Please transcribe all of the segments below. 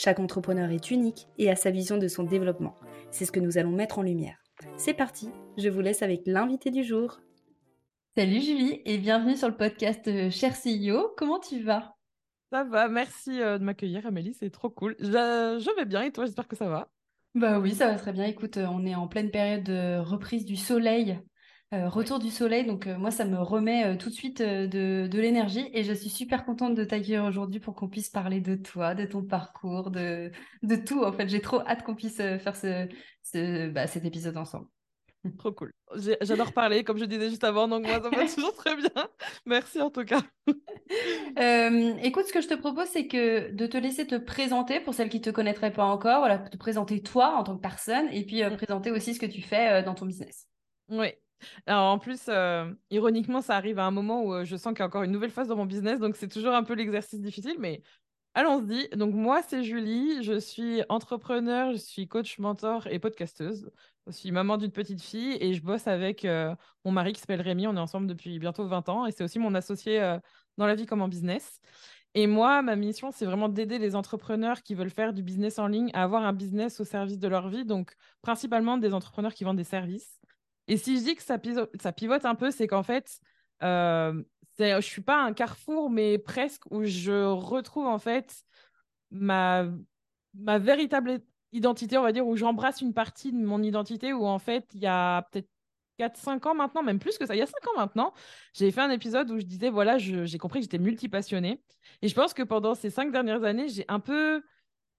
Chaque entrepreneur est unique et a sa vision de son développement. C'est ce que nous allons mettre en lumière. C'est parti, je vous laisse avec l'invité du jour. Salut Julie et bienvenue sur le podcast euh, Cher CEO. Comment tu vas? Ça va, merci euh, de m'accueillir, Amélie, c'est trop cool. Je, vais bien et toi, j'espère que ça va? Bah oui, ça va très bien. Écoute, euh, on est en pleine période de reprise du soleil, euh, retour du soleil, donc moi, ça me remet tout de suite de, l'énergie et je suis super contente de t'accueillir aujourd'hui pour qu'on puisse parler de toi, de ton parcours, de, de tout. En fait, j'ai trop hâte qu'on puisse faire ce, bah, cet épisode ensemble. Trop cool. J'adore parler, comme je disais juste avant, donc moi, ça va toujours très bien. Merci en tout cas. Euh, écoute, ce que je te propose, c'est que de te laisser te présenter pour celles qui ne te connaîtraient pas encore, voilà, te présenter toi en tant que personne et puis euh, mm. présenter aussi ce que tu fais euh, dans ton business. Oui. Alors en plus, ironiquement, ça arrive à un moment où je sens qu'il y a encore une nouvelle phase dans mon business, donc c'est toujours un peu l'exercice difficile, mais Allons-y. Donc moi, c'est Julie. Je suis entrepreneur, je suis coach, mentor et podcasteuse. Je suis maman d'une petite fille et je bosse avec euh, mon mari qui s'appelle Rémi. On est ensemble depuis bientôt 20 ans et c'est aussi mon associé euh, dans la vie comme en business. Et moi, ma mission, c'est vraiment d'aider les entrepreneurs qui veulent faire du business en ligne à avoir un business au service de leur vie. Donc principalement des entrepreneurs qui vendent des services. Et si je dis que ça, pivote un peu, c'est qu'en fait, euh, je suis pas un carrefour, mais presque où je retrouve en fait ma, ma véritable identité, on va dire, où j'embrasse une partie de mon identité, où en fait, il y a peut-être 4-5 ans maintenant, même plus que ça, il y a 5 ans maintenant, j'ai fait un épisode où je disais, voilà, j'ai compris que j'étais multipassionnée. Et je pense que pendant ces 5 dernières années, j'ai un peu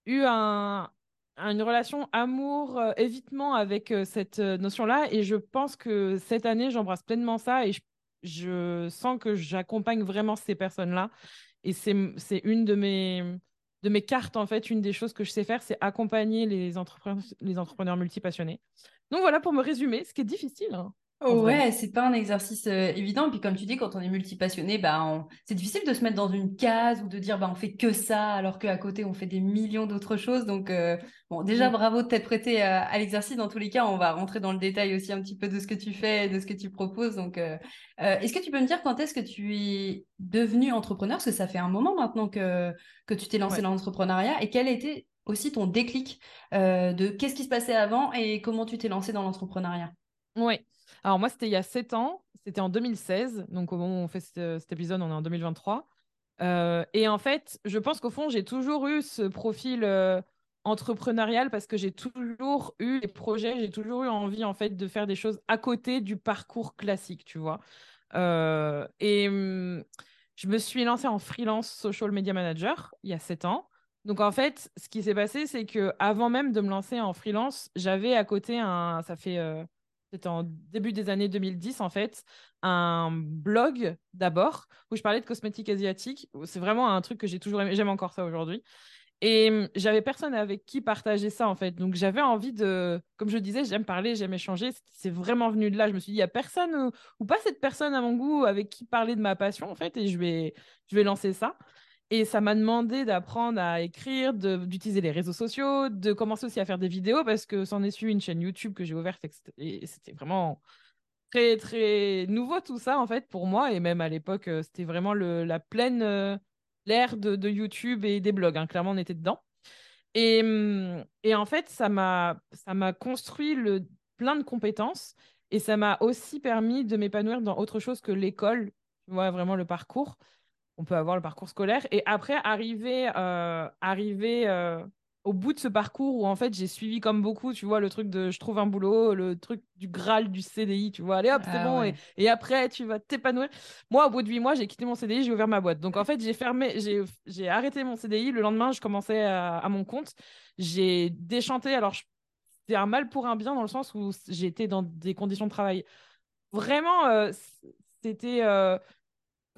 eu un, une relation amour-évitement euh, avec euh, cette euh, notion-là. Et je pense que cette année, j'embrasse pleinement ça et je je sens que j'accompagne vraiment ces personnes-là. Et c'est une de mes, de mes cartes, en fait, une des choses que je sais faire, c'est accompagner les entrepreneurs, les entrepreneurs multipassionnés. Donc voilà pour me résumer, ce qui est difficile. Hein. Ouais, c'est pas un exercice euh, évident. Et puis comme tu dis, quand on est multipassionné, bah, c'est difficile de se mettre dans une case ou de dire bah, on fait que ça, alors qu'à côté on fait des millions d'autres choses. Donc euh, bon, déjà mm. bravo de t'être prêté à, l'exercice. Dans tous les cas, on va rentrer dans le détail aussi un petit peu de ce que tu fais, de ce que tu proposes. Donc, euh, est-ce que tu peux me dire quand est-ce que tu es devenu entrepreneur? Parce que ça fait un moment maintenant que que tu t'es lancé dans l'entrepreneuriat. Et quel était aussi ton déclic de qu'est-ce qui se passait avant et comment tu t'es lancé dans l'entrepreneuriat? Oui. Alors moi, c'était il y a 7 ans, c'était en 2016, donc au moment où on fait cet, épisode, on est en 2023. Euh, et en fait, je pense qu'au fond, j'ai toujours eu ce profil euh, entrepreneurial parce que j'ai toujours eu des projets, j'ai toujours eu envie en fait de faire des choses à côté du parcours classique, tu vois. Euh, et hum, je me suis lancée en freelance social media manager il y a 7 ans. Donc en fait, ce qui s'est passé, c'est que avant même de me lancer en freelance, j'avais à côté un, ça fait c'était en début des années 2010 en fait, un blog d'abord où je parlais de cosmétiques asiatiques. C'est vraiment un truc que j'ai toujours aimé, j'aime encore ça aujourd'hui. Et hum, j'avais personne avec qui partager ça en fait. Donc j'avais envie de, comme je disais, j'aime parler, j'aime échanger. C'est vraiment venu de là. Je me suis dit, il y a personne ou, pas cette personne à mon goût avec qui parler de ma passion en fait, et je vais, je vais lancer ça. Et ça m'a demandé d'apprendre à écrire, d'utiliser les réseaux sociaux, de commencer aussi à faire des vidéos parce que c'en est suivi une chaîne YouTube que j'ai ouverte et c'était vraiment très, très nouveau tout ça en fait pour moi. Et même à l'époque, euh, c'était vraiment la pleine euh, l'ère de, YouTube et des blogs. Hein. Clairement, on était dedans. Et, hum, et en fait, ça m'a construit le, plein de compétences et ça m'a aussi permis de m'épanouir dans autre chose que l'école tu vois, vraiment le parcours. On peut avoir le parcours scolaire. Et après, arriver, arriver au bout de ce parcours où en fait j'ai suivi comme beaucoup, tu vois, le truc de je trouve un boulot, le truc du Graal du CDI, tu vois, allez hop, c'est ah bon, et, après tu vas t'épanouir. Moi, au bout de huit mois, j'ai quitté mon CDI, j'ai ouvert ma boîte. Donc en fait, j'ai fermé, j'ai arrêté mon CDI. Le lendemain, je commençais à, mon compte. J'ai déchanté. Alors, c'est un mal pour un bien dans le sens où j'étais dans des conditions de travail vraiment, euh, c'était. Euh,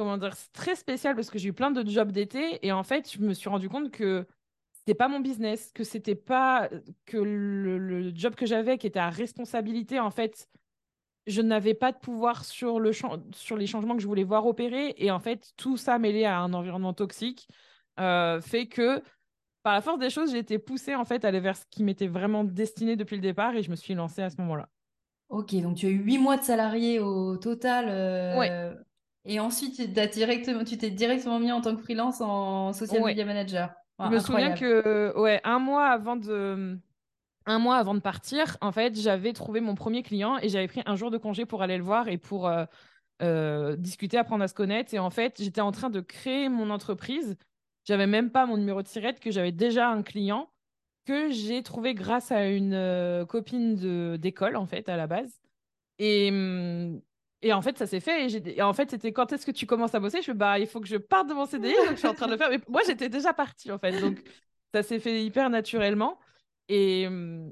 comment dire, très spécial parce que j'ai eu plein de jobs d'été et en fait, je me suis rendu compte que c'était pas mon business, que c'était pas que le, job que j'avais qui était à responsabilité en fait, je n'avais pas de pouvoir sur le sur les changements que je voulais voir opérer et en fait tout ça mêlé à un environnement toxique euh, fait que par la force des choses j'ai été poussée en fait à aller vers ce qui m'était vraiment destiné depuis le départ et je me suis lancée à ce moment-là. Ok, donc tu as eu huit mois de salarié au total. Euh, et ensuite, tu t'es directement, tu t'es directement mis en tant que freelance en social media manager. je me souviens que ouais, un mois avant de un mois avant de partir, en fait, j'avais trouvé mon premier client et j'avais pris un jour de congé pour aller le voir et pour euh, euh, discuter, apprendre à se connaître. Et en fait, j'étais en train de créer mon entreprise. J'avais même pas mon numéro de tirette, que j'avais déjà un client que j'ai trouvé grâce à une copine d'école, en fait, à la base. Et, mmh, et en fait, ça s'est fait. Et, en fait, c'était quand est-ce que tu commences à bosser? Je fais, bah, il faut que je parte de mon CDI, donc je suis en train de le faire. Mais moi, j'étais déjà partie, en fait. Donc, ça s'est fait hyper naturellement. Et, mmh,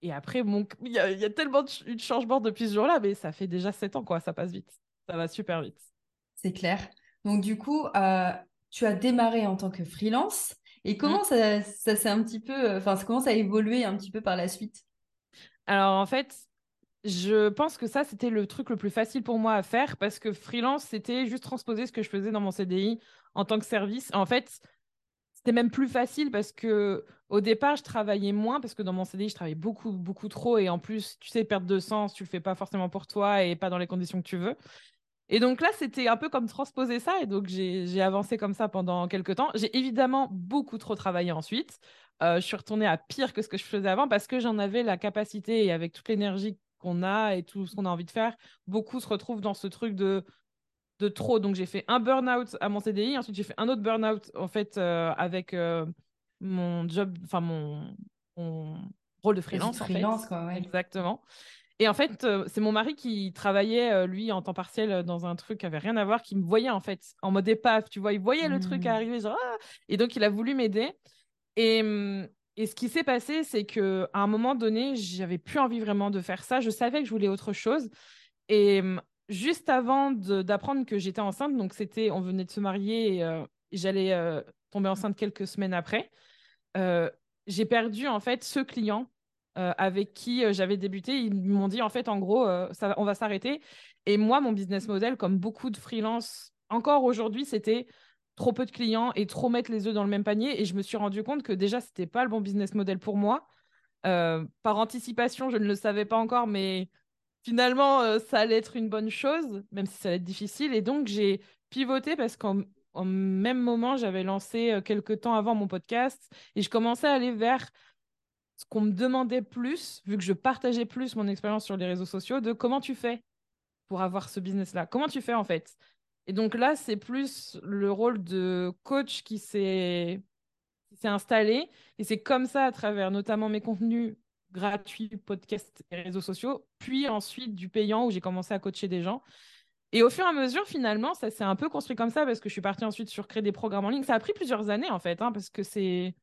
et après, bon, il y, a, tellement de, de changements depuis ce jour-là, mais ça fait déjà sept ans, quoi. Ça passe vite. Ça va super vite. C'est clair. Donc, du coup, euh, tu as démarré en tant que freelance. Et comment mmh. ça, s'est un petit peu, enfin, comment ça a évolué un petit peu par la suite? Alors, en fait, je pense que ça, c'était le truc le plus facile pour moi à faire parce que freelance, c'était juste transposer ce que je faisais dans mon CDI en tant que service. En fait, c'était même plus facile parce que au départ, je travaillais moins parce que dans mon CDI, je travaillais beaucoup, beaucoup trop. Et en plus, tu sais, perte de sens, tu le fais pas forcément pour toi et pas dans les conditions que tu veux. Et donc là, c'était un peu comme transposer ça. Et donc, j'ai avancé comme ça pendant quelques temps. J'ai évidemment beaucoup trop travaillé ensuite. Euh, je suis retournée à pire que ce que je faisais avant parce que j'en avais la capacité et avec toute l'énergie qu'on a et tout ce qu'on a envie de faire, beaucoup se retrouvent dans ce truc de, de trop. Donc, j'ai fait un burn-out à mon CDI. Ensuite, j'ai fait un autre burn-out en fait euh, avec euh, mon job, enfin mon, rôle de freelance. freelance, quoi, ouais. Exactement. Et en fait, euh, c'est mon mari qui travaillait, lui, en temps partiel dans un truc qui avait rien à voir, qui me voyait en fait en mode épave, tu vois. Il voyait le truc mmh. arriver, genre, ah et donc il a voulu m'aider. Et, mmh, et, ce qui s'est passé, c'est que à un moment donné, j'avais plus envie vraiment de faire ça. Je savais que je voulais autre chose. Et mmh, juste avant d'apprendre que j'étais enceinte, donc c'était, on venait de se marier et, j'allais tomber enceinte quelques semaines après, j'ai perdu en fait ce client euh, avec qui euh, j'avais débuté, ils m'ont dit en fait, en gros, euh, on va s'arrêter. Et moi, mon business model, comme beaucoup de freelance, encore aujourd'hui, c'était trop peu de clients et trop mettre les œufs dans le même panier. Et je me suis rendu compte que déjà, c'était pas le bon business model pour moi. par anticipation, je ne le savais pas encore, mais finalement, ça allait être une bonne chose, même si ça allait être difficile. Et donc, j'ai pivoté parce qu'en même moment, j'avais lancé quelques temps avant mon podcast et je commençais à aller vers ce qu'on me demandait plus, vu que je partageais plus mon expérience sur les réseaux sociaux, de comment tu fais pour avoir ce business-là? Comment tu fais en fait? Et donc là, c'est plus le rôle de coach qui s'est installé. Et c'est comme ça, à travers notamment mes contenus gratuits, podcasts et réseaux sociaux, puis ensuite du payant où j'ai commencé à coacher des gens. Et au fur et à mesure, finalement, ça s'est un peu construit comme ça parce que je suis partie ensuite sur créer des programmes en ligne. Ça a pris plusieurs années en fait, hein, parce que c'est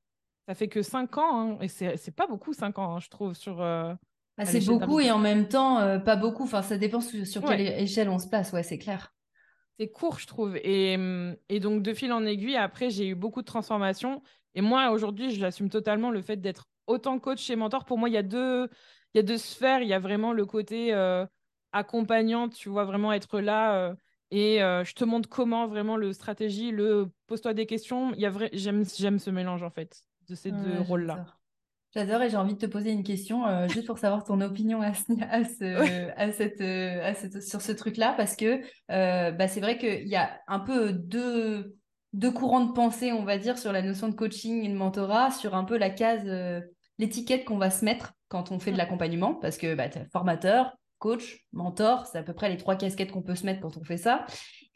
ça fait que 5 ans, hein, et c'est pas beaucoup 5 ans, hein, je trouve, sur. Euh, ah, c'est beaucoup et en même temps, euh, pas beaucoup. Enfin, ça dépend sur, quelle échelle on se place, ouais, c'est clair. C'est court, je trouve. Et, mm, et, donc, de fil en aiguille, après, j'ai eu beaucoup de transformations. Et moi, aujourd'hui, j'assume totalement le fait d'être autant coach et mentor. Pour moi, il y a deux, il y a deux sphères. Il y a vraiment le côté euh, accompagnant, tu vois, vraiment être là. et je te montre comment vraiment le stratégie, le pose-toi des questions. Il y a vrai... j'aime ce mélange en fait de ces deux rôles-là. J'adore et j'ai envie de te poser une question euh, juste pour savoir ton opinion à, ce, à, cette, à cette, sur ce truc-là parce que euh, bah, c'est vrai qu'il y a un peu deux, deux courants de pensée, on va dire, sur la notion de coaching et de mentorat, sur un peu la case, euh, l'étiquette qu'on va se mettre quand on fait de l'accompagnement parce que bah, tu es formateur, coach, mentor, c'est à peu près les trois casquettes qu'on peut se mettre quand on fait ça.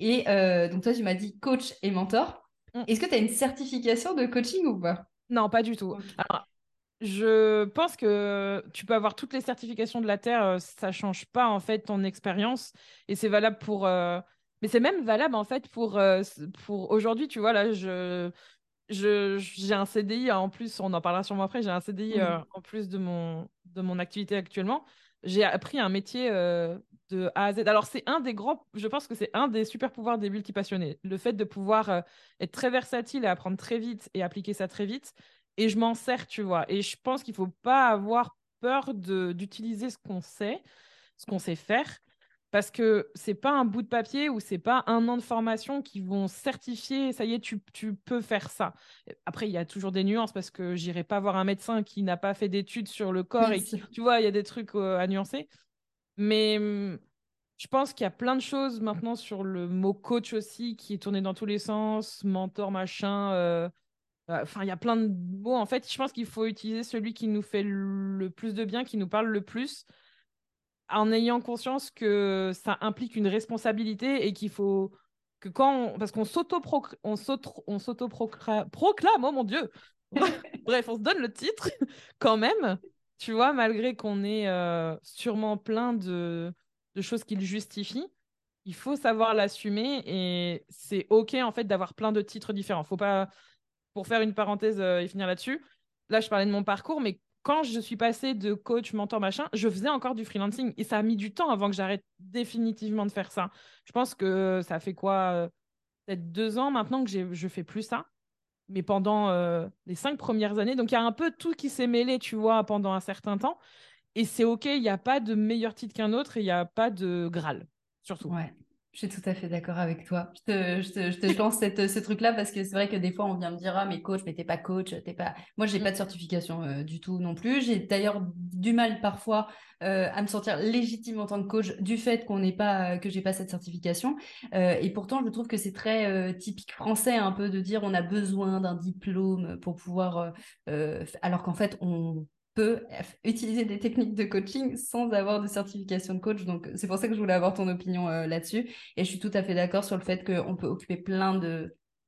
Et donc, toi, tu m'as dit coach et mentor. Mm. Est-ce que tu as une certification de coaching ou pas? Non, pas du tout. Alors, je pense que tu peux avoir toutes les certifications de la Terre, ça change pas en fait ton expérience. Et c'est valable pour. Mais c'est même valable en fait pour, pour aujourd'hui, tu vois, là, je j'ai un CDI en plus, on en parlera sûrement après, j'ai un CDI en plus de mon, de mon activité actuellement. J'ai appris un métier de A à Z. Alors, c'est un des grands, je pense que c'est un des super pouvoirs des multipassionnés. Le fait de pouvoir euh, être très versatile et apprendre très vite et appliquer ça très vite. Et je m'en sers, tu vois. Et je pense qu'il ne faut pas avoir peur d'utiliser ce qu'on sait, ce qu'on sait faire. Parce que c'est pas un bout de papier ou c'est pas un an de formation qui vont certifier, ça y est, tu, tu peux faire ça. Après, il y a toujours des nuances parce que j'irai pas voir un médecin qui n'a pas fait d'études sur le corps et tu vois, il y a des trucs euh, à nuancer. Mais je pense qu'il y a plein de choses maintenant sur le mot coach aussi qui est tourné dans tous les sens, mentor, machin. Euh, enfin, il y a plein de mots. En fait, je pense qu'il faut utiliser celui qui nous fait le plus de bien, qui nous parle le plus, en ayant conscience que ça implique une responsabilité et qu'il faut que quand parce qu'on s'auto on oh mon dieu bref on se donne le titre quand même tu vois, malgré qu'on ait euh, sûrement plein de, choses qui le justifient, il faut savoir l'assumer et c'est OK en fait d'avoir plein de titres différents. Faut pas, pour faire une parenthèse euh, et finir là-dessus, là je parlais de mon parcours, mais quand je suis passée de coach, mentor, machin, je faisais encore du freelancing et ça a mis du temps avant que j'arrête définitivement de faire ça. Je pense que ça fait quoi, euh, peut-être deux ans maintenant que je fais plus ça mais pendant euh, les cinq premières années. Donc il y a un peu tout qui s'est mêlé, tu vois, pendant un certain temps. Et c'est OK, il n'y a pas de meilleur titre qu'un autre et il n'y a pas de Graal, surtout. Ouais. Je suis tout à fait d'accord avec toi. Je te, je te, je te lance cette, ce truc-là parce que c'est vrai que des fois, on vient me dire Ah, mais coach, mais t'es pas coach, t'es pas. Moi, j'ai pas de mm. certification euh, du tout non plus. J'ai d'ailleurs du mal parfois euh, à me sentir légitime en tant que coach du fait qu'on n'est pas, que j'ai pas cette certification. Euh, et pourtant, je trouve que c'est très typique français un peu de dire on a besoin d'un diplôme pour pouvoir. alors qu'en fait, on peut utiliser des techniques de coaching sans avoir de certification de coach. Donc, c'est pour ça que je voulais avoir ton opinion euh, là-dessus. Et je suis tout à fait d'accord sur le fait qu'on peut occuper plein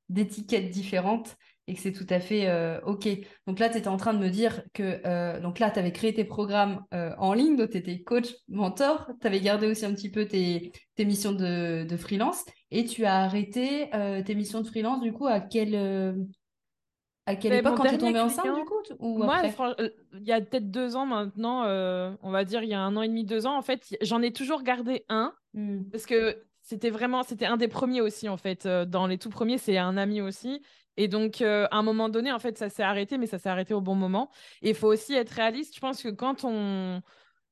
d'étiquettes différentes et que c'est tout à fait euh, OK. Donc là, tu étais en train de me dire que euh, donc là, tu avais créé tes programmes en ligne, donc tu étais coach, mentor, tu avais gardé aussi un petit peu tes, tes missions de, de, freelance et tu as arrêté tes missions de freelance du coup à quel à quelle époque quand tu es tombée enceinte du coup ou Moi, euh, il y a peut-être deux ans maintenant, euh, on va dire il y a un an et demi, deux ans, en fait, j'en ai toujours gardé un mmh. parce que c'était vraiment, c'était un des premiers aussi en fait. Euh, dans les tout premiers, c'est un ami aussi. Et donc, à un moment donné, en fait, ça s'est arrêté, mais ça s'est arrêté au bon moment. Et il faut aussi être réaliste. Je pense que quand on,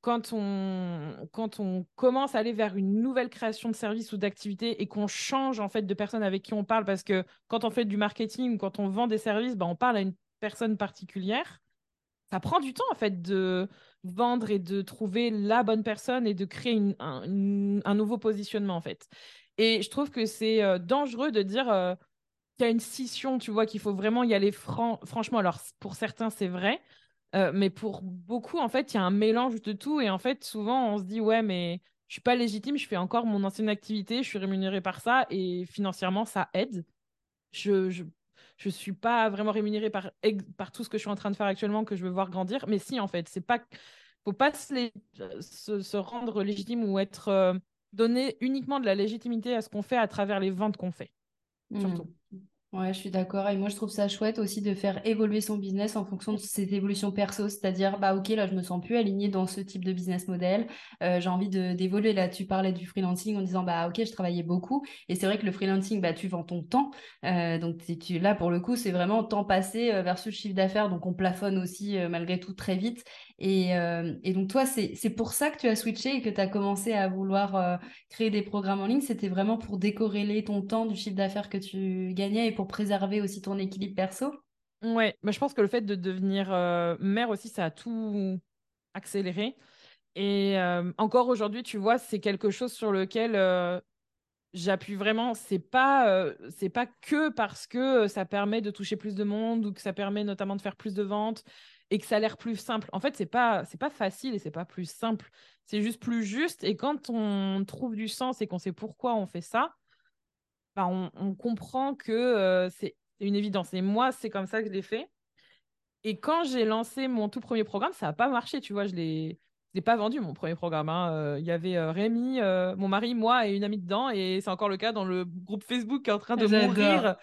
quand on, quand on commence à aller vers une nouvelle création de service ou d'activité et qu'on change en fait de personne avec qui on parle, parce que quand on fait du marketing, quand on vend des services, bah, on parle à une personne particulière. Ça prend du temps en fait de vendre et de trouver la bonne personne et de créer un, nouveau positionnement en fait. Et je trouve que c'est euh, dangereux de dire euh, qu'il y a une scission, tu vois, qu'il faut vraiment y aller franchement. Alors pour certains c'est vrai, euh, mais pour beaucoup, en fait, il y a un mélange de tout. Et en fait, souvent, on se dit, ouais, mais je suis pas légitime, je fais encore mon ancienne activité, je suis rémunérée par ça et financièrement, ça aide. Je, je, je suis pas vraiment rémunérée par, par tout ce que je suis en train de faire actuellement que je veux voir grandir. Mais si, en fait, c'est pas. Faut pas se, se, rendre légitime ou être. Euh, donner uniquement de la légitimité à ce qu'on fait à travers les ventes qu'on fait. Mmh. Surtout. Ouais, je suis d'accord. Et moi, je trouve ça chouette aussi de faire évoluer son business en fonction de ses évolutions perso. C'est-à-dire, bah, OK, là, je me sens plus alignée dans ce type de business model. Euh, j'ai envie d'évoluer. Là, tu parlais du freelancing en disant, bah, OK, je travaillais beaucoup. Et c'est vrai que le freelancing, bah, tu vends ton temps. Euh, donc, tu, là, pour le coup, c'est vraiment temps passé euh, versus chiffre d'affaires. Donc, on plafonne aussi, malgré tout, très vite. Et, et donc, toi, c'est pour ça que tu as switché et que tu as commencé à vouloir créer des programmes en ligne? C'était vraiment pour décorréler ton temps du chiffre d'affaires que tu gagnais préserver aussi ton équilibre perso? Ouais, mais je pense que le fait de devenir euh, mère aussi, ça a tout accéléré. Et euh, encore aujourd'hui, tu vois, c'est quelque chose sur lequel euh, j'appuie vraiment. C'est pas, c'est pas que parce que ça permet de toucher plus de monde ou que ça permet notamment de faire plus de ventes et que ça a l'air plus simple. En fait, c'est pas, c'est pas facile et c'est pas plus simple. C'est juste plus juste. Et quand on trouve du sens et qu'on sait pourquoi on fait ça, bah, on, comprend que c'est une évidence. Et moi, c'est comme ça que je l'ai fait. Et quand j'ai lancé mon tout premier programme, ça n'a pas marché, tu vois, je l'ai l'ai pas vendu mon premier programme. Hein. Il y avait Rémi, mon mari, moi et une amie dedans. Et c'est encore le cas dans le groupe Facebook qui est en train de mourir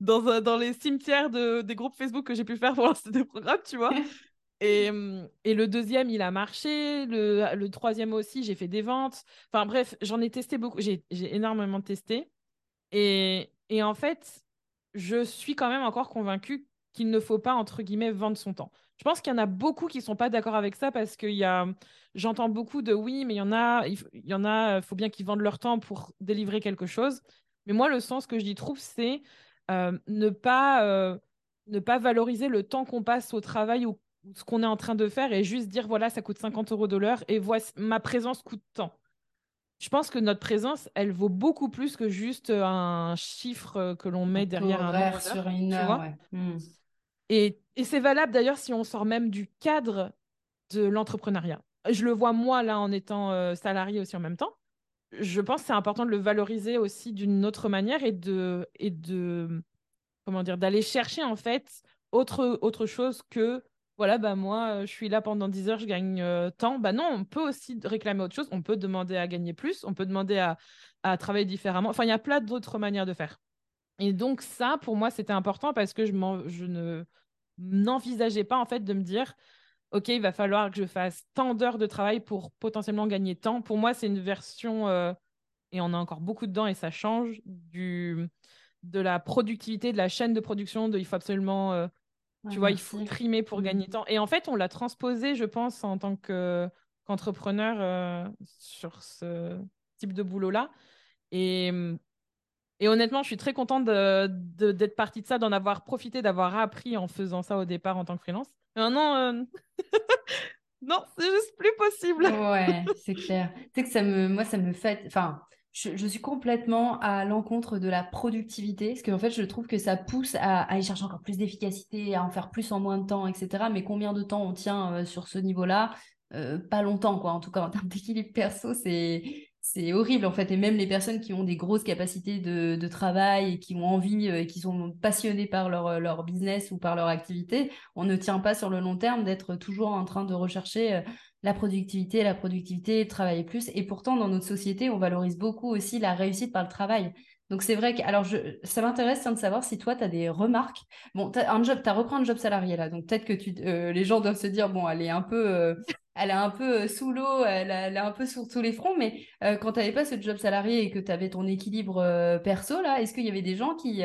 dans, dans les cimetières de, des groupes Facebook que j'ai pu faire pour lancer des programmes, tu vois. Et, et, le deuxième, il a marché. Le, le troisième aussi, j'ai fait des ventes. Enfin bref, j'en ai testé beaucoup. J'ai énormément testé. Et, en fait, je suis quand même encore convaincue qu'il ne faut pas, entre guillemets, vendre son temps. Je pense qu'il y en a beaucoup qui ne sont pas d'accord avec ça parce que a... j'entends beaucoup de oui, mais il y en a, il y en a, faut bien qu'ils vendent leur temps pour délivrer quelque chose. Mais moi, le sens que dis trouve, c'est euh, ne, pas, euh, ne pas valoriser le temps qu'on passe au travail ou ce qu'on est en train de faire et juste dire voilà, ça coûte 50 euros de l'heure et voici, ma présence coûte tant. Je pense que notre présence, elle vaut beaucoup plus que juste un chiffre que l'on met derrière un horaire sur une heure. Hmm. Et, et c'est valable d'ailleurs si on sort même du cadre de l'entrepreneuriat. Je le vois moi là en étant euh, salarié aussi en même temps je pense que c'est important de le valoriser aussi d'une autre manière et de, et de comment dire, d'aller chercher en fait autre, autre chose que voilà, bah moi, je suis là pendant 10 heures, je gagne euh, tant. Bah non, on peut aussi réclamer autre chose. On peut demander à gagner plus, on peut demander à, travailler différemment. Enfin, il y a plein d'autres manières de faire. Et donc, ça, pour moi, c'était important parce que je, je ne n'envisageais pas en fait de me dire OK, il va falloir que je fasse tant d'heures de travail pour potentiellement gagner tant. Pour moi, c'est une version, euh, et on a encore beaucoup dedans et ça change, de la productivité, de la chaîne de production, il faut absolument, euh, tu vois, il faut trimer pour gagner mmh. tant. Et en fait, on l'a transposé, je pense, en tant qu'entrepreneur euh, sur ce type de boulot-là. Et, et honnêtement, je suis très contente d'être partie de ça, d'en avoir profité, d'avoir appris en faisant ça au départ en tant que freelance. Maintenant, euh, non, c'est juste plus possible. Ouais, c'est clair. Tu sais que ça me, moi, ça me fait, enfin, je, suis complètement à l'encontre de la productivité, parce qu'en fait, je trouve que ça pousse à, aller chercher encore plus d'efficacité, à en faire plus en moins de temps, etc. Mais combien de temps on tient euh, sur ce niveau-là? Euh, Pas longtemps, quoi. En tout cas, en termes d'équilibre perso, c'est c'est horrible en fait. Et même les personnes qui ont des grosses capacités de, travail et qui ont envie euh, et qui sont passionnées par leur, leur business ou par leur activité, on ne tient pas sur le long terme d'être toujours en train de rechercher la productivité, la productivité, travailler plus. Et pourtant, dans notre société, on valorise beaucoup aussi la réussite par le travail. Donc c'est vrai que alors ça m'intéresse de savoir si toi tu as des remarques. Bon, tu as repris un job salarié là, donc peut-être que tu, les gens doivent se dire bon, elle est un peu elle est un peu euh, sous l'eau, elle, est un peu sur tous les fronts, mais euh, quand tu n'avais pas ce job salarié et que tu avais ton équilibre euh, perso, là, est-ce qu'il y avait des gens qui,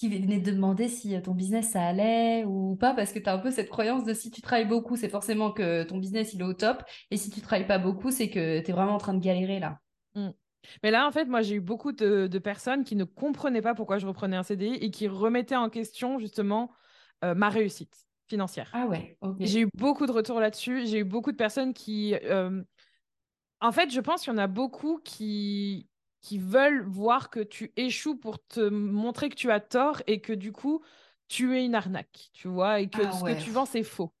qui venaient te demander si ton business ça allait ou pas Parce que tu as un peu cette croyance de si tu travailles beaucoup, c'est forcément que ton business il est au top, et si tu travailles pas beaucoup, c'est que tu es vraiment en train de galérer là. Mmh. Mais là, en fait, moi, j'ai eu beaucoup de, de, personnes qui ne comprenaient pas pourquoi je reprenais un CDI et qui remettaient en question justement ma réussite financière. Ah ouais, J'ai eu beaucoup de retours là-dessus. J'ai eu beaucoup de personnes qui. Euh, en fait, je pense qu'il y en a beaucoup qui qui veulent voir que tu échoues pour te montrer que tu as tort et que du coup, tu es une arnaque, tu vois, et que ah ce que tu vends, c'est faux.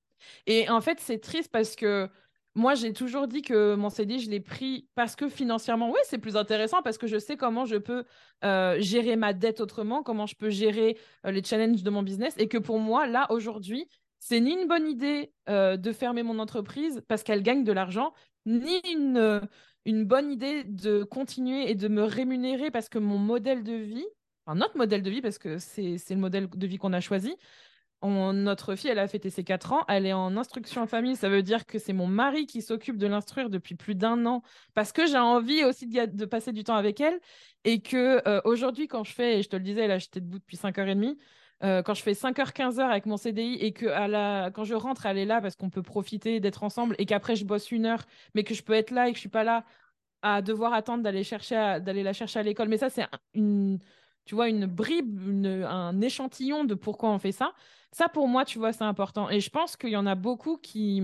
Et en fait, c'est triste parce que moi, j'ai toujours dit que mon CD, je l'ai pris parce que financièrement, oui, c'est plus intéressant parce que je sais comment je peux euh, gérer ma dette autrement, comment je peux gérer euh, les challenges de mon business et que pour moi, là, aujourd'hui, c'est ni une bonne idée euh, de fermer mon entreprise parce qu'elle gagne de l'argent, ni une, une bonne idée de continuer et de me rémunérer parce que mon modèle de vie, enfin notre modèle de vie, parce que c'est le modèle de vie qu'on a choisi, notre fille, elle a fêté ses 4 ans, elle est en instruction en famille, ça veut dire que c'est mon mari qui s'occupe de l'instruire depuis plus d'un an, parce que j'ai envie aussi de, passer du temps avec elle, et que euh, aujourd'hui, quand je fais, et je te le disais, là, j'étais debout depuis 5h30, euh, quand je fais 5h, 15h avec mon CDI et que à la... quand je rentre, elle est là parce qu'on peut profiter d'être ensemble et qu'après je bosse une heure, mais que je peux être là et que je suis pas là à devoir attendre d'aller chercher d'aller la chercher à l'école. Mais ça, c'est une, tu vois, une bribe, un échantillon de pourquoi on fait ça. Ça, pour moi, tu vois, c'est important. Et je pense qu'il y en a beaucoup qui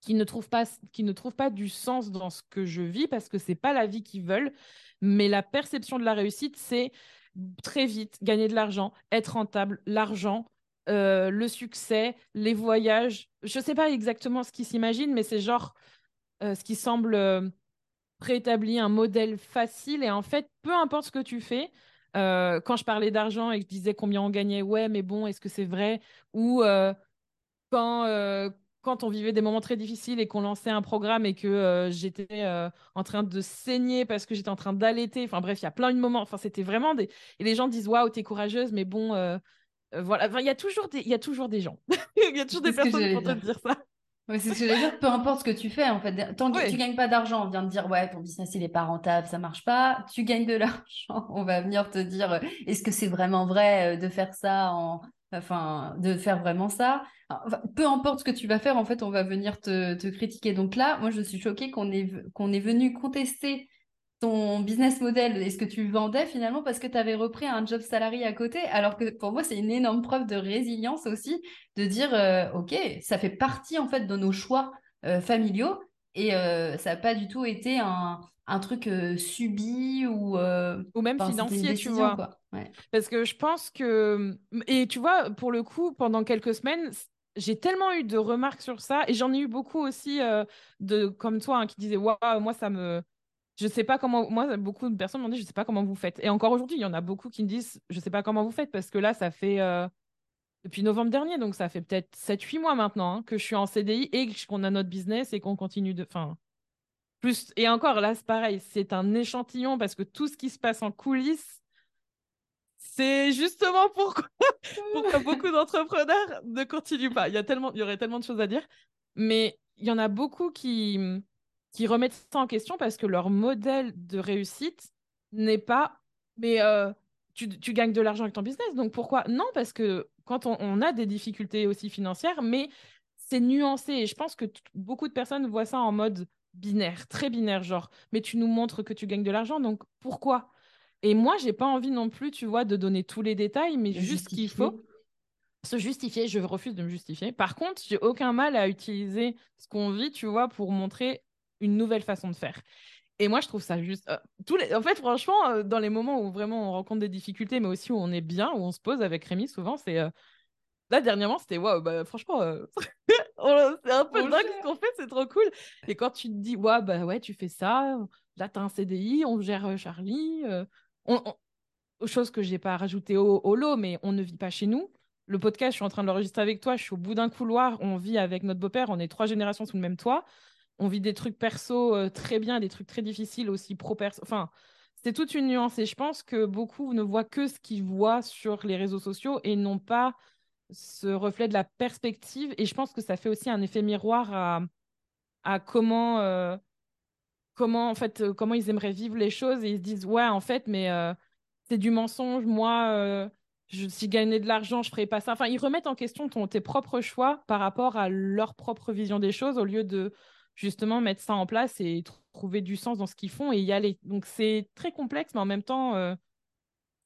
qui ne trouvent pas qui ne trouvent pas du sens dans ce que je vis parce que c'est pas la vie qu'ils veulent. Mais la perception de la réussite, c'est très vite, gagner de l'argent, être rentable, l'argent, euh, le succès, les voyages. Je ne sais pas exactement ce qu'ils s'imaginent, mais c'est genre euh, ce qui semble euh, préétabli, un modèle facile. Et en fait, peu importe ce que tu fais, quand je parlais d'argent et que je disais combien on gagnait, ouais, mais bon, est-ce que c'est vrai? Ou quand, quand on vivait des moments très difficiles et qu'on lançait un programme et que j'étais en train de saigner parce que j'étais en train d'allaiter. Enfin bref, il y a plein de moments. Enfin, c'était vraiment des. Et les gens disent Waouh, t'es courageuse, mais bon, voilà. Enfin, il y, a toujours des... y a toujours des gens. Il y a toujours des personnes qui vont te dire ça. Oui, c'est ce que je veux dire, peu importe ce que tu fais, en fait. Tant que tu gagnes pas d'argent, on vient de dire, ouais, ton business, il est pas rentable, ça marche pas. Tu gagnes de l'argent, on va venir te dire, est-ce que c'est vraiment vrai de faire ça en, enfin, de faire vraiment ça. peu importe ce que tu vas faire, en fait, on va venir te, critiquer. Donc là, moi, je suis choquée qu'on est, qu'on est venu contester ton business model et ce que tu vendais finalement parce que tu avais repris un job salarié à côté. Alors que pour moi, c'est une énorme preuve de résilience aussi de dire, euh, OK, ça fait partie en fait de nos choix euh, familiaux et euh, ça n'a pas du tout été un, un truc euh, subi ou euh, ou même financier tu vois. parce que je pense que et tu vois pour le coup pendant quelques semaines j'ai tellement eu de remarques sur ça et j'en ai eu beaucoup aussi euh, de comme toi hein, qui disaient waouh moi ça me je sais pas comment moi beaucoup de personnes m'ont dit je sais pas comment vous faites. Et encore aujourd'hui il y en a beaucoup qui me disent je sais pas comment vous faites parce que là ça fait depuis novembre dernier donc ça fait peut-être 7 8 mois maintenant hein, que je suis en CDI et qu'on a notre business et qu'on continue de enfin plus, et encore, là, c'est pareil, c'est un échantillon parce que tout ce qui se passe en coulisses, c'est justement pourquoi, beaucoup d'entrepreneurs ne continuent pas. Il y, a tellement, il y aurait tellement de choses à dire, mais il y en a beaucoup qui, qui remettent ça en question parce que leur modèle de réussite n'est pas, mais euh, tu, tu, gagnes de l'argent avec ton business, donc pourquoi? Non, parce que quand on, on a des difficultés aussi financières, mais c'est nuancé, et je pense que beaucoup de personnes voient ça en mode binaire, très binaire, genre, mais tu nous montres que tu gagnes de l'argent, donc pourquoi? Et moi, j'ai pas envie non plus, tu vois, de donner tous les détails, mais juste qu'il faut se justifier. Je refuse de me justifier. Par contre, j'ai aucun mal à utiliser ce qu'on vit, tu vois, pour montrer une nouvelle façon de faire. Et moi, je trouve ça juste. Euh, tous les... En fait, franchement, euh, dans les moments où vraiment on rencontre des difficultés, mais aussi où on est bien, où on se pose avec Rémi, souvent, c'est. Euh, là, dernièrement, c'était waouh, bah, franchement, c'est un peu dingue ce qu'on fait, c'est trop cool. Et quand tu te dis, ouais, bah ouais, tu fais ça, là, tu as un CDI, on gère euh, Charlie. Euh, on, Chose que j'ai pas rajouté au, au, lot, mais on ne vit pas chez nous. Le podcast, je suis en train de l'enregistrer avec toi, je suis au bout d'un couloir, on vit avec notre beau-père, on est trois générations sous le même toit. On vit des trucs perso euh, très bien, des trucs très difficiles aussi pro-perso. Enfin, c'est toute une nuance. Et je pense que beaucoup ne voient que ce qu'ils voient sur les réseaux sociaux et non pas ce reflet de la perspective. Et je pense que ça fait aussi un effet miroir à, comment, euh, comment, en fait, euh, comment ils aimeraient vivre les choses. Et ils se disent, ouais, en fait, mais euh, c'est du mensonge. Moi, je, si je gagnais de l'argent, je ferais pas ça. Enfin, ils remettent en question ton, tes propres choix par rapport à leur propre vision des choses au lieu de justement mettre ça en place et trouver du sens dans ce qu'ils font et y aller. Donc, c'est très complexe, mais en même temps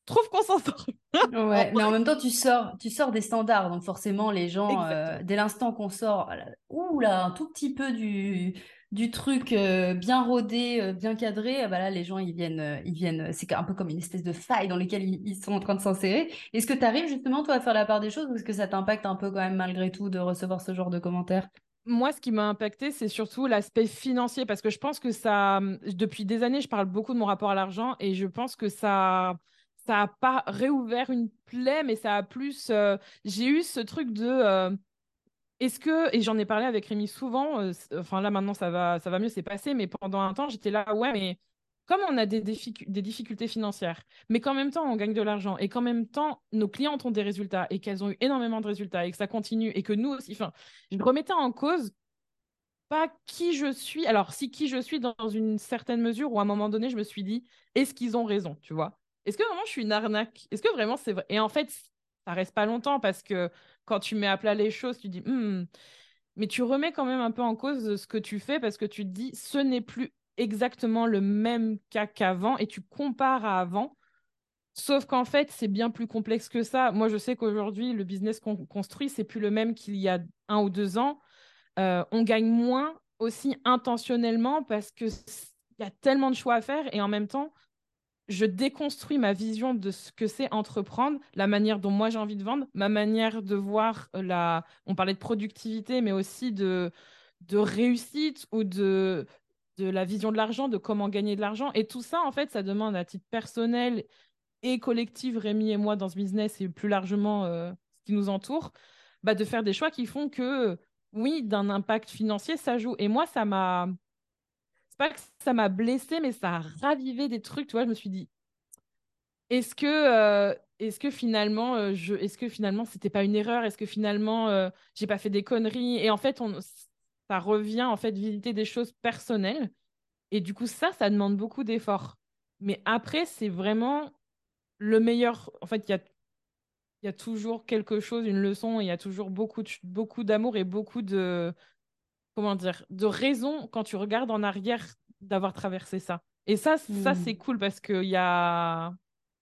trouve qu'on s'en sort. ouais, mais en même temps, tu sors, tu sors des standards. Donc forcément, les gens, euh, dès l'instant qu'on sort, ouh là, un tout petit peu du, du truc euh, bien rodé, euh, bien cadré, bah là, les gens, ils viennent, ils viennent. C'est un peu comme une espèce de faille dans laquelle ils, sont en train de s'insérer. Est-ce que tu arrives justement, toi, à faire la part des choses ou est-ce que ça t'impacte un peu quand même malgré tout de recevoir ce genre de commentaires? Moi, ce qui m'a impacté, c'est surtout l'aspect financier, parce que je pense que ça, depuis des années, je parle beaucoup de mon rapport à l'argent, et je pense que ça, ça a pas réouvert une plaie, mais ça a plus. Euh, j'ai eu ce truc de. Euh, est-ce que et j'en ai parlé avec Rémi souvent. Euh, enfin là maintenant ça va, ça va mieux, c'est passé. Mais pendant un temps j'étais là, ouais, mais comme on a des, difficultés financières, mais qu'en même temps on gagne de l'argent et qu'en même temps nos clients ont des résultats et qu'elles ont eu énormément de résultats et que ça continue et que nous aussi. Enfin, je remettais en cause pas qui je suis. Alors si qui je suis dans une certaine mesure où à un moment donné je me suis dit, est-ce qu'ils ont raison, tu vois? Est-ce que vraiment je suis une arnaque? Est-ce que vraiment c'est vrai? Et en fait, ça reste pas longtemps parce que quand tu mets à plat les choses, tu dis, hmm. mais tu remets quand même un peu en cause ce que tu fais parce que tu te dis, ce n'est plus exactement le même cas qu'avant et tu compares à avant. Sauf qu'en fait, c'est bien plus complexe que ça. Moi, je sais qu'aujourd'hui, le business qu'on construit, c'est plus le même qu'il y a un ou deux ans. Euh, on gagne moins aussi intentionnellement parce que il y a tellement de choix à faire et en même temps, je déconstruis ma vision de ce que c'est entreprendre, la manière dont moi j'ai envie de vendre, ma manière de voir la. On parlait de productivité, mais aussi de, de réussite ou de, de la vision de l'argent, de comment gagner de l'argent. Et tout ça, en fait, ça demande à titre personnel et collective, Rémi et moi, dans ce business et plus largement ce qui nous entoure, bah, de faire des choix qui font que, oui, d'un impact financier, ça joue. Et moi, ça m'a. C'est pas que ça m'a blessé, mais ça a ravivé des trucs. Tu vois, je me suis dit, est-ce que, est-ce que finalement, je, est-ce que finalement, c'était pas une erreur? Est-ce que finalement, j'ai pas fait des conneries? Et en fait, on, ça revient en fait visiter des choses personnelles. Et du coup, ça, ça demande beaucoup d'efforts. Mais après, c'est vraiment le meilleur. En fait, il y a, y a toujours quelque chose, une leçon, il y a toujours beaucoup, beaucoup d'amour et beaucoup de. Comment dire De raison quand tu regardes en arrière d'avoir traversé ça. Et ça, ça mmh. c'est cool parce qu'il y a.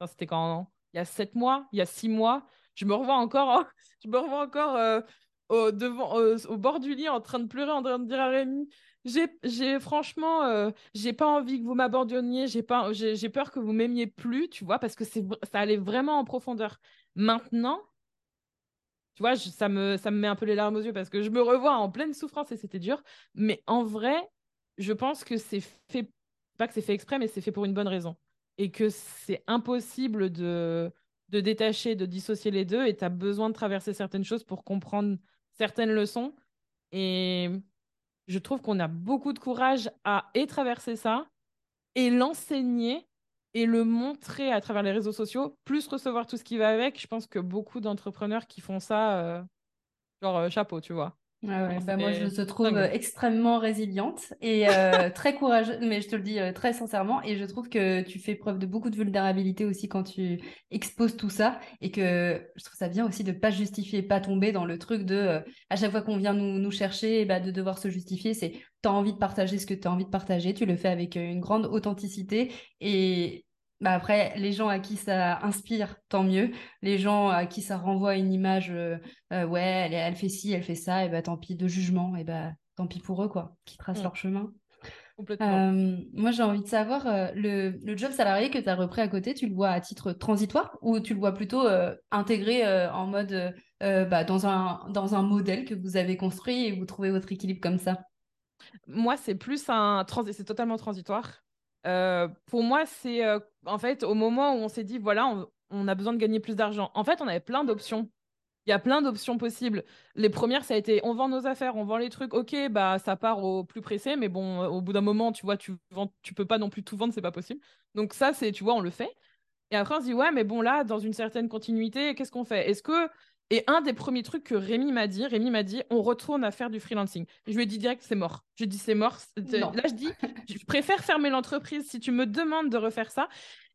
C'était quand Il y a sept mois, il y a six mois. Je me revois encore, je me revois encore euh, au, devant, au bord du lit en train de pleurer, en train de dire à Rémi j'ai franchement, euh, j'ai pas envie que vous m'abandonniez, j'ai pas, j'ai peur que vous m'aimiez plus, tu vois, parce que c'est, ça allait vraiment en profondeur. Maintenant, tu vois, ça me, ça me met un peu les larmes aux yeux parce que je me revois en pleine souffrance et c'était dur. Mais en vrai, je pense que c'est fait, pas que c'est fait exprès, mais c'est fait pour une bonne raison et que c'est impossible de, de détacher, de dissocier les deux et tu as besoin de traverser certaines choses pour comprendre certaines leçons. Et je trouve qu'on a beaucoup de courage à et traverser ça et l'enseigner et le montrer à travers les réseaux sociaux, plus recevoir tout ce qui va avec. Je pense que beaucoup d'entrepreneurs qui font ça, euh, genre euh, chapeau, tu vois. Bah, moi, je te trouve extrêmement résiliente et euh, très courageuse, mais je te le dis euh, très sincèrement. Et je trouve que tu fais preuve de beaucoup de vulnérabilité aussi quand tu exposes tout ça. Et que je trouve ça bien aussi de pas justifier, pas tomber dans le truc de euh, à chaque fois qu'on vient nous, nous chercher, bah, de devoir se justifier. C'est tu as envie de partager ce que tu as envie de partager. Tu le fais avec une grande authenticité. Et bah après, les gens à qui ça inspire, tant mieux. Les gens à qui ça renvoie une image, euh, euh, ouais, elle, elle, fait ci, elle fait ça, et bah tant pis, de jugement, et bah tant pis pour eux, quoi, qui tracent mm. leur chemin. Complètement. Euh, moi, j'ai envie de savoir, le, le, job salarié que tu as repris à côté, tu le vois à titre transitoire ou tu le vois plutôt intégré en mode bah, dans, un, dans un modèle que vous avez construit et vous trouvez votre équilibre comme ça? Moi, c'est plus un. C'est totalement transitoire. Euh, pour moi, c'est euh, en fait au moment où on s'est dit, voilà, on, a besoin de gagner plus d'argent. En fait, on avait plein d'options. Il y a plein d'options possibles. Les premières, ça a été, on vend nos affaires, on vend les trucs. Ok, bah ça part au plus pressé, mais bon, au bout d'un moment, tu vois, tu vends, tu peux pas non plus tout vendre, c'est pas possible. Donc ça, c'est, tu vois, on le fait. Et après, on se dit, ouais, mais bon, là, dans une certaine continuité, qu'est-ce qu'on fait? Est-ce que et un des premiers trucs que Rémi m'a dit, Rémi m'a dit, on retourne à faire du freelancing. Je lui ai dit direct, c'est mort. Je lui ai dit, c'est mort. Là, je dis, je préfère fermer l'entreprise si tu me demandes de refaire ça.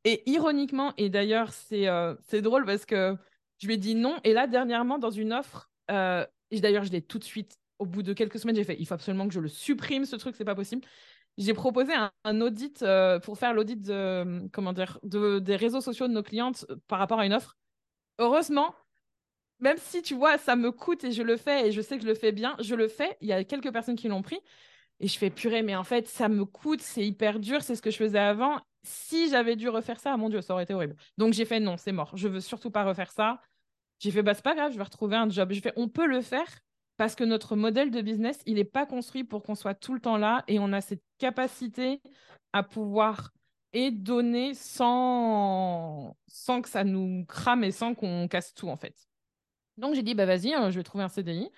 Et ironiquement, et d'ailleurs, c'est euh, drôle parce que je lui ai dit non. Et là, dernièrement, dans une offre, euh, d'ailleurs, je l'ai tout de suite, au bout de quelques semaines, j'ai fait, il faut absolument que je le supprime, ce truc, c'est pas possible. J'ai proposé un, audit euh, pour faire l'audit de, comment dire, de, des réseaux sociaux de nos clientes par rapport à une offre. Heureusement, même si tu vois, ça me coûte et je le fais et je sais que je le fais bien, je le fais. Il y a quelques personnes qui l'ont pris et je fais purée, mais en fait, ça me coûte, c'est hyper dur, c'est ce que je faisais avant. Si j'avais dû refaire ça, mon Dieu, ça aurait été horrible. Donc j'ai fait non, c'est mort. Je veux surtout pas refaire ça. J'ai fait bah c'est pas grave, je vais retrouver un job. On peut le faire parce que notre modèle de business, il n'est pas construit pour qu'on soit tout le temps là et on a cette capacité à pouvoir et donner sans sans que ça nous crame et sans qu'on casse tout en fait. Donc j'ai dit, bah vas-y, hein, je vais trouver un CDI.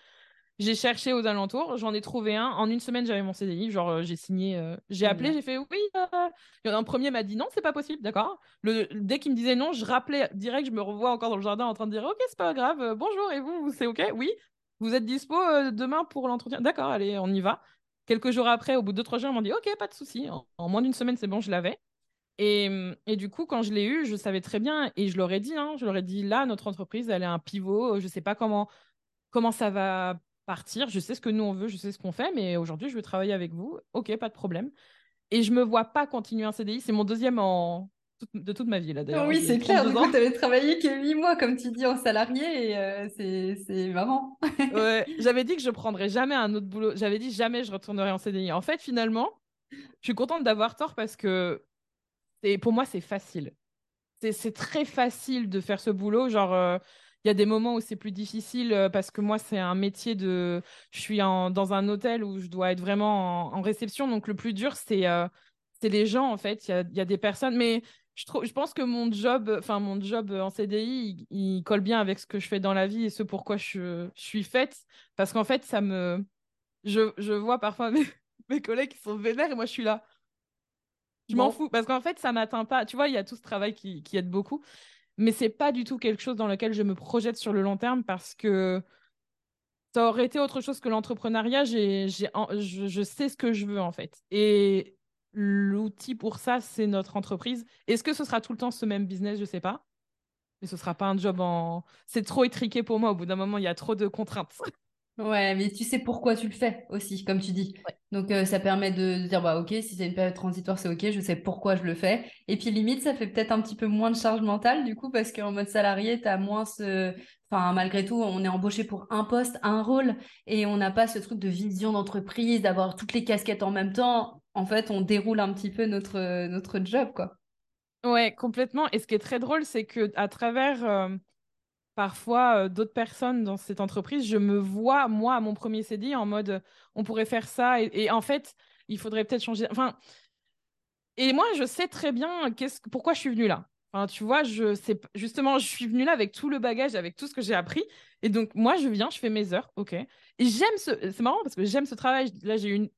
J'ai cherché aux alentours, j'en ai trouvé un. En une semaine, j'avais mon CDI. Genre, euh, j'ai signé, euh, j'ai appelé, j'ai fait oui. Euh... Un premier m'a dit non, c'est pas possible, d'accord. Le... Dès qu'il me disait non, je rappelais direct, je me revois encore dans le jardin en train de dire ok, c'est pas grave, euh, bonjour, et vous, c'est ok Oui, vous êtes dispo demain pour l'entretien? D'accord, allez, on y va. Quelques jours après, au bout de deux, trois jours, ils m'ont dit ok, pas de souci. En, moins d'une semaine, c'est bon, je l'avais. Et, et, du coup, quand je l'ai eu, je savais très bien, et je leur ai dit, hein, je leur ai dit, là, notre entreprise, elle est un pivot, je ne sais pas comment, comment ça va partir, je sais ce que nous, on veut, je sais ce qu'on fait, mais aujourd'hui, je veux travailler avec vous. Ok, pas de problème. Et je ne me vois pas continuer un CDI, c'est mon deuxième en... de toute ma vie, là, d'ailleurs. oui, c'est clair, du coup, tu avais travaillé que 8 mois, comme tu dis, en salarié, et euh, c'est marrant. ouais, j'avais dit que je prendrais jamais un autre boulot, j'avais dit jamais je retournerai en CDI. En fait, finalement, je suis contente d'avoir tort parce que pour moi, c'est facile. C'est très facile de faire ce boulot. Genre, euh, il y a des moments où c'est plus difficile euh, parce que moi, c'est un métier de. Je suis dans un hôtel où je dois être vraiment en, réception. Donc, le plus dur, c'est euh, les gens, en fait. Il y a, des personnes. Mais je, trouve, je pense que mon job, enfin mon job en CDI, il, colle bien avec ce que je fais dans la vie et ce pourquoi je, je suis faite. Parce qu'en fait, ça me. Je, je vois parfois mes, mes, collègues qui sont vénères et moi je suis là. Je m'en fous. Parce qu'en fait, ça m'atteint pas. Tu vois, il y a tout ce travail qui, qui aide beaucoup. Mais c'est pas du tout quelque chose dans lequel je me projette sur le long terme parce que ça aurait été autre chose que l'entrepreneuriat. J'ai, j'ai, je, je sais ce que je veux en fait. Et l'outil pour ça, c'est notre entreprise. Est-ce que ce sera tout le temps ce même business? Je sais pas. Mais ce sera pas un job en. C'est trop étriqué pour moi. Au bout d'un moment, il y a trop de contraintes. Ouais, mais tu sais pourquoi tu le fais aussi, comme tu dis. Donc, euh, ça permet de, dire, bah, ok, si c'est une période transitoire, c'est ok, je sais pourquoi je le fais. Et puis, limite, ça fait peut-être un petit peu moins de charge mentale, du coup, parce qu'en mode salarié, tu as moins ce. Enfin, malgré tout, on est embauché pour un poste, un rôle, et on n'a pas ce truc de vision d'entreprise, d'avoir toutes les casquettes en même temps. En fait, on déroule un petit peu notre, notre job, quoi. Ouais, complètement. Et ce qui est très drôle, c'est que à travers. Euh, parfois euh, d'autres personnes dans cette entreprise, je me vois, moi, à mon premier CD, en mode on pourrait faire ça. Et, en fait, il faudrait peut-être changer. Enfin, et moi, je sais très bien pourquoi je suis venue là. Enfin, tu vois, je sais justement, je suis venue là avec tout le bagage, avec tout ce que j'ai appris. Et donc, moi, je viens, je fais mes heures, ok. Et j'aime ce. C'est marrant parce que j'aime ce travail. Là, j'ai eu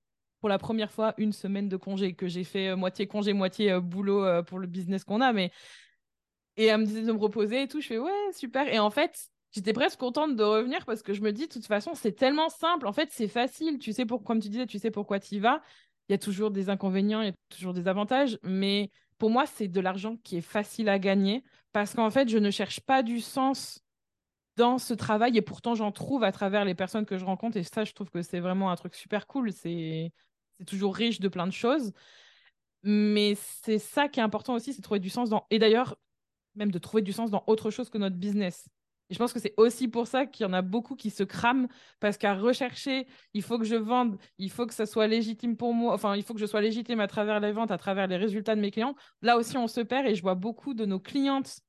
pour la première fois une semaine de congé que j'ai fait euh, moitié congé, moitié euh, boulot pour le business qu'on a. Mais et elle me disait de me reposer et tout. Je fais ouais, super. Et en fait, j'étais presque contente de revenir parce que je me dis, de toute façon, c'est tellement simple. En fait, c'est facile. Tu sais, pour, comme tu disais, tu sais pourquoi tu y vas. Il y a toujours des inconvénients, il y a toujours des avantages. Mais pour moi, c'est de l'argent qui est facile à gagner parce qu'en fait, je ne cherche pas du sens dans ce travail et pourtant j'en trouve à travers les personnes que je rencontre et ça je trouve que c'est vraiment un truc super cool c'est toujours riche de plein de choses mais c'est ça qui est important aussi c'est trouver du sens dans et d'ailleurs même de trouver du sens dans autre chose que notre business. Et je pense que c'est aussi pour ça qu'il y en a beaucoup qui se crament parce qu'à rechercher, il faut que je vende, il faut que ça soit légitime pour moi, enfin, il faut que je sois légitime à travers les ventes, à travers les résultats de mes clients. Là aussi, on se perd et je vois beaucoup de nos clientes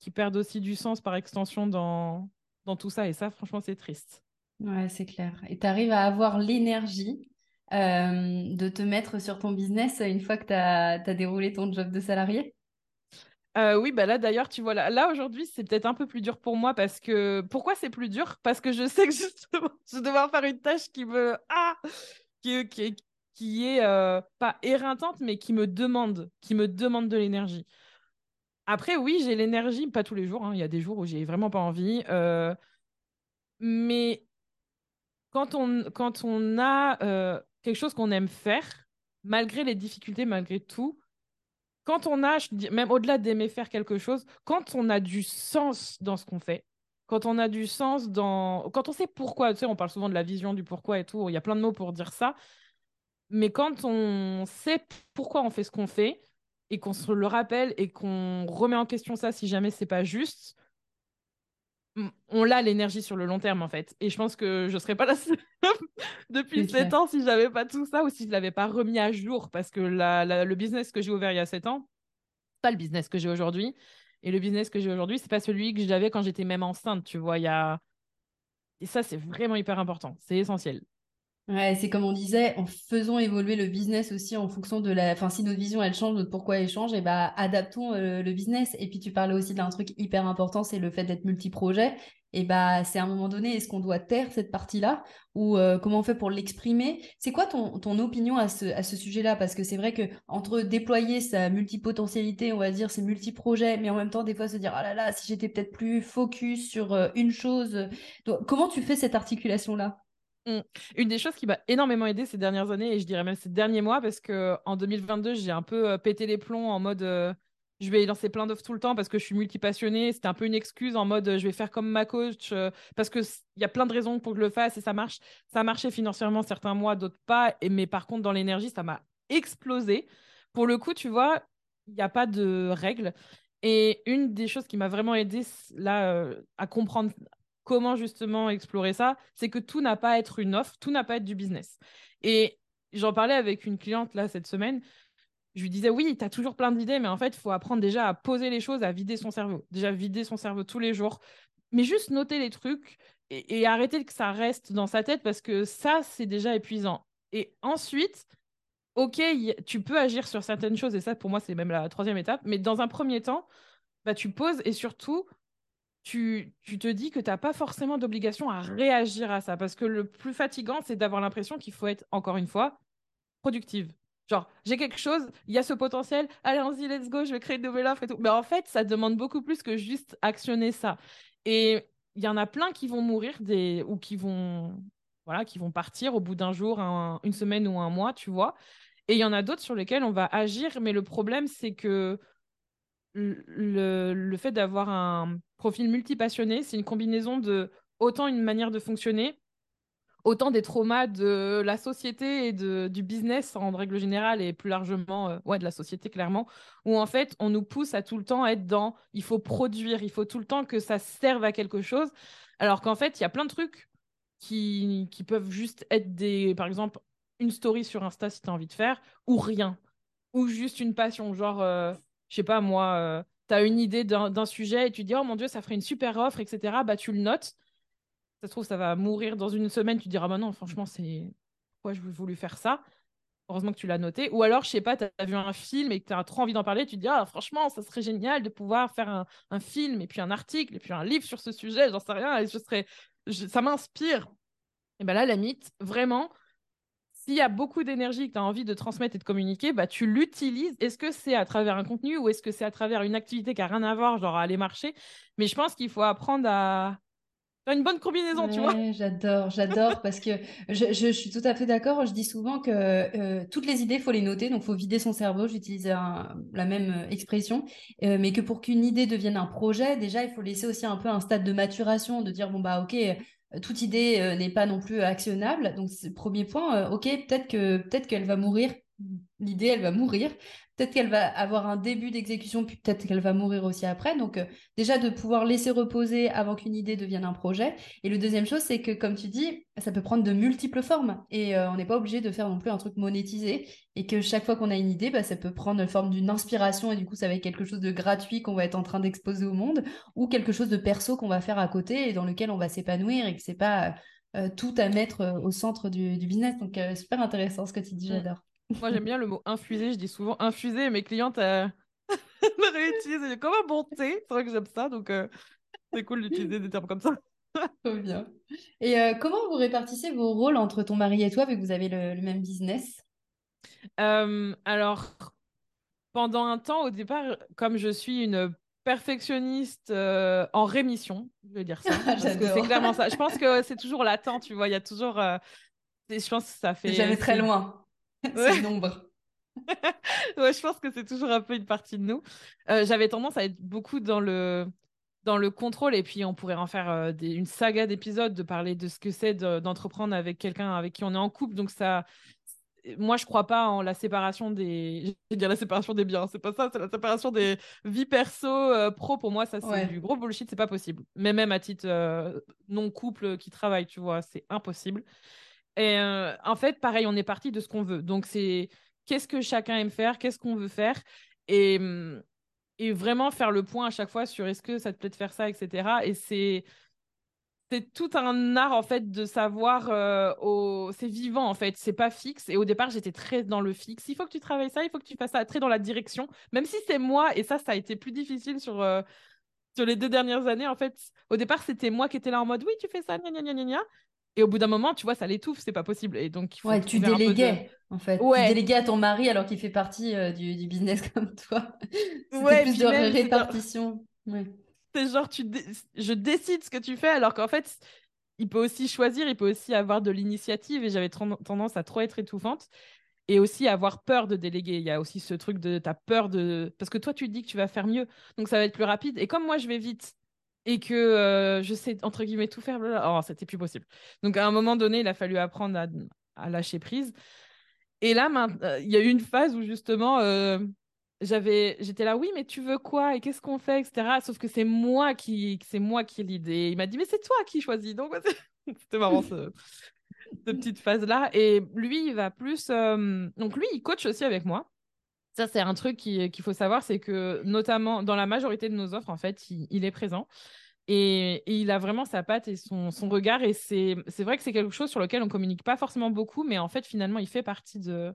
qui perdent aussi du sens par extension dans, tout ça. Et ça, franchement, c'est triste. Ouais, c'est clair. Et tu arrives à avoir l'énergie euh, de te mettre sur ton business une fois que tu as déroulé ton job de salarié? Euh, oui, bah là d'ailleurs, tu vois, là, là aujourd'hui, c'est peut-être un peu plus dur pour moi parce que. Pourquoi c'est plus dur? Parce que je sais que justement, je vais devoir faire une tâche qui me. Ah Qui, qui, qui est euh, pas éreintante, mais qui me demande, qui me demande de l'énergie. Après, oui, j'ai l'énergie, pas tous les jours, hein, il y a des jours où j'ai vraiment pas envie. Euh, mais quand on, quand on a quelque chose qu'on aime faire, malgré les difficultés, malgré tout, quand on a, même au-delà d'aimer faire quelque chose, quand on a du sens dans ce qu'on fait, quand on a du sens dans. Quand on sait pourquoi, tu sais, on parle souvent de la vision, du pourquoi et tout, il y a plein de mots pour dire ça. Mais quand on sait pourquoi on fait ce qu'on fait et qu'on se le rappelle et qu'on remet en question ça si jamais c'est pas juste, on a l'énergie sur le long terme en fait. Et je pense que je serais pas là depuis 7 ans si j'avais pas tout ça ou si je l'avais pas remis à jour parce que le business que j'ai ouvert il y a 7 ans, pas le business que j'ai aujourd'hui. Et le business que j'ai aujourd'hui, c'est pas celui que j'avais quand j'étais même enceinte, tu vois. Il y a... Et ça, c'est vraiment hyper important. C'est essentiel. Ouais, c'est comme on disait, en faisant évoluer le business aussi en fonction de la. Enfin, si notre vision elle change, notre pourquoi elle change, et bah adaptons euh, le business. Et puis tu parlais aussi d'un truc hyper important, c'est le fait d'être multi-projet. Et bah c'est à un moment donné, est-ce qu'on doit taire cette partie-là? Ou euh, comment on fait pour l'exprimer? C'est quoi ton, ton opinion à ce, à ce sujet-là? Parce que c'est vrai que entre déployer sa multipotentialité, on va dire, ses multi-projets, mais en même temps des fois se dire ah là là, si j'étais peut-être plus focus sur euh, une chose. comment tu fais cette articulation-là? Mmh. Une des choses qui m'a énormément aidé ces dernières années, et je dirais même ces derniers mois, parce que en 2022, j'ai un peu euh, pété les plombs en mode euh, je vais lancer plein d'offres tout le temps parce que je suis multipassionnée. C'était un peu une excuse en mode je vais faire comme ma coach euh, parce qu'il y a plein de raisons pour que je le fasse et ça marche. Ça a marché financièrement certains mois, d'autres pas. Mais par contre, dans l'énergie, ça m'a explosé. Pour le coup, tu vois, il n'y a pas de règles. Et une des choses qui m'a vraiment aidé là à comprendre comment justement explorer ça, c'est que tout n'a pas à être une offre, tout n'a pas à être du business. Et j'en parlais avec une cliente là cette semaine. Je lui disais, oui, tu as toujours plein d'idées, mais en fait, il faut apprendre déjà à poser les choses, à vider son cerveau. Déjà, vider son cerveau tous les jours. Mais juste noter les trucs et, et arrêter que ça reste dans sa tête parce que ça, c'est déjà épuisant. Et ensuite, ok, tu peux agir sur certaines choses, et ça, pour moi, c'est même la troisième étape, mais dans un premier temps, bah, tu poses et surtout, tu, tu te dis que tu n'as pas forcément d'obligation à réagir à ça, parce que le plus fatigant, c'est d'avoir l'impression qu'il faut être, encore une fois, productive. Genre, j'ai quelque chose, il y a ce potentiel, allez-y, let's go, je vais créer une nouvelle offre et tout. Mais en fait, ça demande beaucoup plus que juste actionner ça. Et il y en a plein qui vont mourir des... ou qui vont voilà, qui vont partir au bout d'un jour, une semaine ou un mois, tu vois. Et il y en a d'autres sur lesquels on va agir, mais le problème, c'est que le, le fait d'avoir un profil multipassionné, c'est une combinaison de autant une manière de fonctionner, autant des traumas de la société et de, du business en règle générale et plus largement euh, ouais, de la société clairement, où en fait on nous pousse à tout le temps être dans il faut produire, il faut tout le temps que ça serve à quelque chose, alors qu'en fait il y a plein de trucs qui, qui peuvent juste être des, par exemple, une story sur Insta si tu as envie de faire, ou rien, ou juste une passion, genre, euh, je sais pas moi, euh, tu as une idée d'un sujet et tu dis, oh mon Dieu, ça ferait une super offre, etc., bah tu le notes. Ça se trouve, ça va mourir dans une semaine, tu diras, bah non, franchement, c'est pourquoi je voulu faire ça? Heureusement que tu l'as noté. Ou alors, je sais pas, tu as vu un film et que tu as trop envie d'en parler, tu te dis, ah, franchement, ça serait génial de pouvoir faire un, film et puis un article et puis un livre sur ce sujet, j'en sais rien, et je serais ça m'inspire. Et ben là, la mythe, vraiment, s'il y a beaucoup d'énergie que tu as envie de transmettre et de communiquer, bah, tu l'utilises. Est-ce que c'est à travers un contenu ou est-ce que c'est à travers une activité qui n'a rien à voir, genre aller marcher? Mais je pense qu'il faut apprendre à, une bonne combinaison, tu vois. J'adore, j'adore parce que je, suis tout à fait d'accord. Je dis souvent que euh, toutes les idées, il faut les noter, donc il faut vider son cerveau. J'utilise la même euh, expression, euh, mais que pour qu'une idée devienne un projet, déjà, il faut laisser aussi un peu un stade de maturation, de dire bon bah ok, toute idée n'est pas non plus actionnable. Donc, premier point. ok, peut-être que peut-être qu'elle va mourir. L'idée, elle va mourir. Peut-être qu'elle va avoir un début d'exécution, puis peut-être qu'elle va mourir aussi après. Donc, euh, déjà, de pouvoir laisser reposer avant qu'une idée devienne un projet. Et le deuxième chose, c'est que, comme tu dis, ça peut prendre de multiples formes. Et euh, on n'est pas obligé de faire non plus un truc monétisé. Et que chaque fois qu'on a une idée, bah, ça peut prendre la forme d'une inspiration. Et du coup, ça va être quelque chose de gratuit qu'on va être en train d'exposer au monde. Ou quelque chose de perso qu'on va faire à côté et dans lequel on va s'épanouir et que c'est pas euh, tout à mettre au centre du, du business. Donc, super intéressant ce que tu dis, mm. j'adore. Moi, j'aime bien le mot infusé. Je dis souvent infusé. Mes clientes euh... le réutilisent comme un bon thé? C'est vrai que j'aime ça. Donc, euh, c'est cool d'utiliser des termes comme ça. Trop bien. Et euh, comment vous répartissez vos rôles entre ton mari et toi, vu que vous avez le, même business? Euh, Alors, pendant un temps, au départ, comme je suis une perfectionniste en rémission, je vais dire ça. parce que c'est clairement ça. Je pense que c'est toujours latent, tu vois. Il y a toujours. Je pense que ça fait. Jamais très loin. c'est nombre. ouais, je pense que c'est toujours un peu une partie de nous. Euh, j'avais tendance à être beaucoup dans le dans le contrôle et puis on pourrait en faire euh, une saga d'épisodes de parler de ce que c'est d'entreprendre avec quelqu'un avec qui on est en couple. Donc ça, moi je crois pas en la séparation des, je dire la séparation des biens, c'est pas ça, c'est la séparation des vies perso euh, pro. Pour moi ça c'est du gros bullshit, c'est pas possible. Mais même à titre non couple qui travaille, tu vois, c'est impossible. Et euh, en fait, pareil, on est parti de ce qu'on veut. Donc, c'est qu'est-ce que chacun aime faire, qu'est-ce qu'on veut faire. Et, mm, et vraiment faire le point à chaque fois sur est-ce que ça te plaît de faire ça, etc. Et c'est c'est tout un art en fait de savoir euh, c'est vivant en fait c'est pas fixe et au départ j'étais très dans le fixe il faut que tu travailles ça il faut que tu fasses ça très dans la direction même si c'est moi et ça ça a été plus difficile sur euh, sur les deux dernières années en fait au départ c'était moi qui étais là en mode oui tu fais ça gna gna gna gna et au bout d'un moment, tu vois, ça l'étouffe, c'est pas possible. Et donc, il faut ouais, tu déléguais, en fait. Ouais. Tu déléguais à ton mari alors qu'il fait partie euh, du, du, business comme toi. C'était plus de répartition. C'est genre, tu je décide ce que tu fais alors qu'en fait, il peut aussi choisir, il peut aussi avoir de l'initiative. Et j'avais tendance à trop être étouffante. Et aussi avoir peur de déléguer. Il y a aussi ce truc de, tu as peur de... Parce que toi, tu dis que tu vas faire mieux. Donc, ça va être plus rapide. Et comme moi, je vais vite, et que euh, je sais entre guillemets tout faire, oh, c'était plus possible. Donc à un moment donné, il a fallu apprendre à, lâcher prise. Et là, euh, il y a eu une phase où justement, euh, j'avais, j'étais là, oui, mais tu veux quoi? Et qu'est-ce qu'on fait, etc. Sauf que c'est moi qui, c'est moi qui l'idée. Il m'a dit, mais c'est toi qui choisis. Donc c'était marrant ce, cette petite phase là. Et lui, il va plus, donc lui, il coach aussi avec moi. Ça, c'est un truc qu'il faut savoir, c'est que notamment dans la majorité de nos offres, en fait, il, est présent. Et, il a vraiment sa patte et son, regard. Et c'est vrai que c'est quelque chose sur lequel on communique pas forcément beaucoup, mais en fait, finalement, il fait partie de,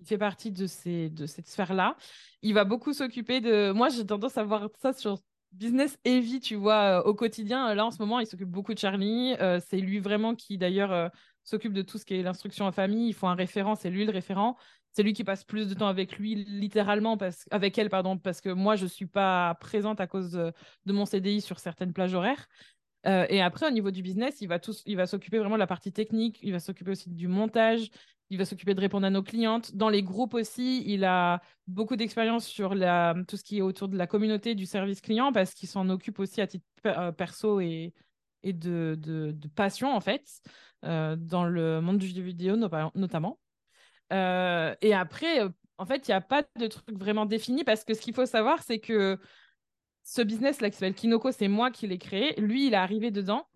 il fait partie de, ces, de cette sphère-là. Il va beaucoup s'occuper de. Moi, j'ai tendance à voir ça sur business vie, tu vois, au quotidien. Là, en ce moment, il s'occupe beaucoup de Charlie. c'est lui vraiment qui, d'ailleurs, s'occupe de tout ce qui est l'instruction en famille. Il faut un référent, c'est lui le référent. C'est lui qui passe plus de temps avec lui, littéralement, parce... avec elle, pardon, parce que moi, je ne suis pas présente à cause de, mon CDI sur certaines plages horaires. Euh, et après, au niveau du business, il va, s'occuper vraiment de la partie technique, il va s'occuper aussi du montage, il va s'occuper de répondre à nos clientes. Dans les groupes aussi, il a beaucoup d'expérience sur la... tout ce qui est autour de la communauté du service client, parce qu'il s'en occupe aussi à titre euh, perso et, et de, de, passion, en fait, euh, dans le monde du jeu vidéo notamment. Euh, et après, euh, en fait, il n'y a pas de truc vraiment défini parce que ce qu'il faut savoir, c'est que ce business-là qui s'appelle Kinoko, c'est moi qui l'ai créé. Lui, il est arrivé dedans.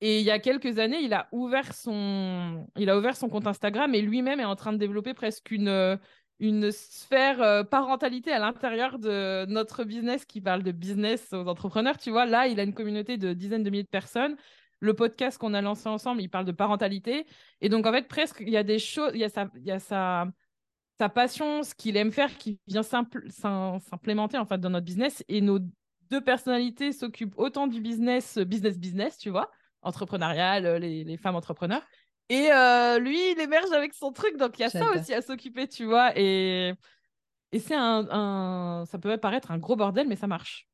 Et il y a quelques années, il a ouvert son, il a ouvert son compte Instagram et lui-même est en train de développer presque une, une sphère parentalité à l'intérieur de notre business qui parle de business aux entrepreneurs. Tu vois, là, il a une communauté de dizaines de milliers de personnes le podcast qu'on a lancé ensemble, il parle de parentalité. Et donc, en fait, presque, il y a des choses, il y a sa, il y a sa, sa passion, ce qu'il aime faire qui vient s'implémenter en fait, dans notre business. Et nos deux personnalités s'occupent autant du business, business, business, tu vois, entrepreneurial, euh, les femmes entrepreneurs. Et euh, lui, il émerge avec son truc. Donc, il y a ça aussi à s'occuper, tu vois. Et, et c'est un, un, ça peut paraître un gros bordel, mais ça marche.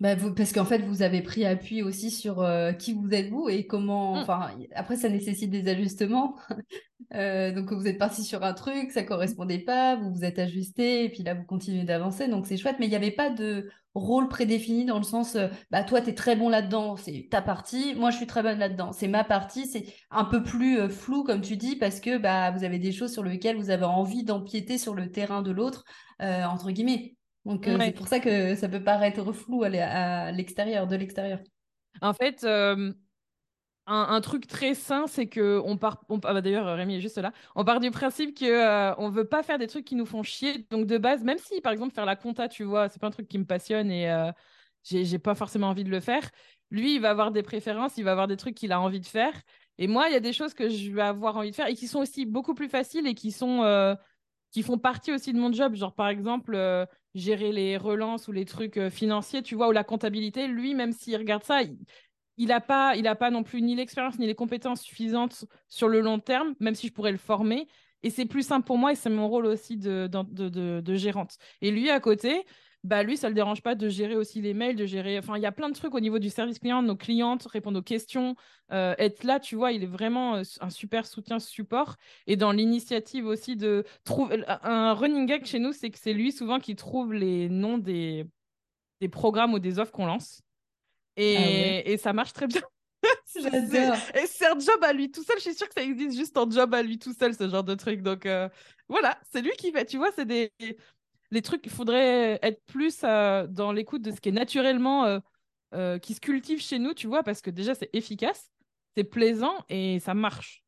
Bah, vous, parce qu'en fait, vous avez pris appui aussi sur euh, qui vous êtes vous et comment. Mmh. Enfin, après, ça nécessite des ajustements. euh, donc, vous êtes parti sur un truc, ça correspondait pas, vous vous êtes ajusté, et puis là, vous continuez d'avancer. Donc, c'est chouette. Mais il n'y avait pas de rôle prédéfini dans le sens, euh, bah, toi, tu es très bon là-dedans, c'est ta partie. Moi, je suis très bonne là-dedans, c'est ma partie. C'est un peu plus euh, flou, comme tu dis, parce que bah, vous avez des choses sur lesquelles vous avez envie d'empiéter sur le terrain de l'autre, entre guillemets. Donc euh, c'est pour ça que ça peut paraître flou à l'extérieur, de l'extérieur. En fait, euh, un, truc très sain, c'est que on part. On, ah bah, D'ailleurs, Rémi est juste là. On part du principe que euh, on veut pas faire des trucs qui nous font chier. Donc de base, même si par exemple faire la compta, tu vois, c'est pas un truc qui me passionne et j'ai pas forcément envie de le faire. Lui, il va avoir des préférences, il va avoir des trucs qu'il a envie de faire. Et moi, il y a des choses que je vais avoir envie de faire et qui sont aussi beaucoup plus faciles et qui sont qui font partie aussi de mon job. Genre, par exemple, gérer les relances ou les trucs euh, financiers, tu vois, ou la comptabilité, lui, même s'il regarde ça, il n'a pas, il pas non plus ni l'expérience ni les compétences suffisantes sur le long terme, même si je pourrais le former. Et c'est plus simple pour moi et c'est mon rôle aussi de, de, de, gérante. Et lui, à côté, bah lui, ça le dérange pas de gérer aussi les mails, de gérer. Enfin, il y a plein de trucs au niveau du service client, nos clientes, répondre aux questions, euh, être là, tu vois, il est vraiment euh, un super soutien, support. Et dans l'initiative aussi de trouver un running gag chez nous, c'est que c'est lui souvent qui trouve les noms des, des programmes ou des offres qu'on lance. Et, ah et ça marche très bien. et c'est un job à lui tout seul. Je suis sûre que ça existe juste en job à lui tout seul, ce genre de truc. Donc euh, voilà, c'est lui qui fait. Tu vois, c'est des les trucs, il faudrait être plus euh, dans l'écoute de ce qui est naturellement, euh, euh, qui se cultive chez nous, tu vois, parce que déjà, c'est efficace, c'est plaisant et ça marche.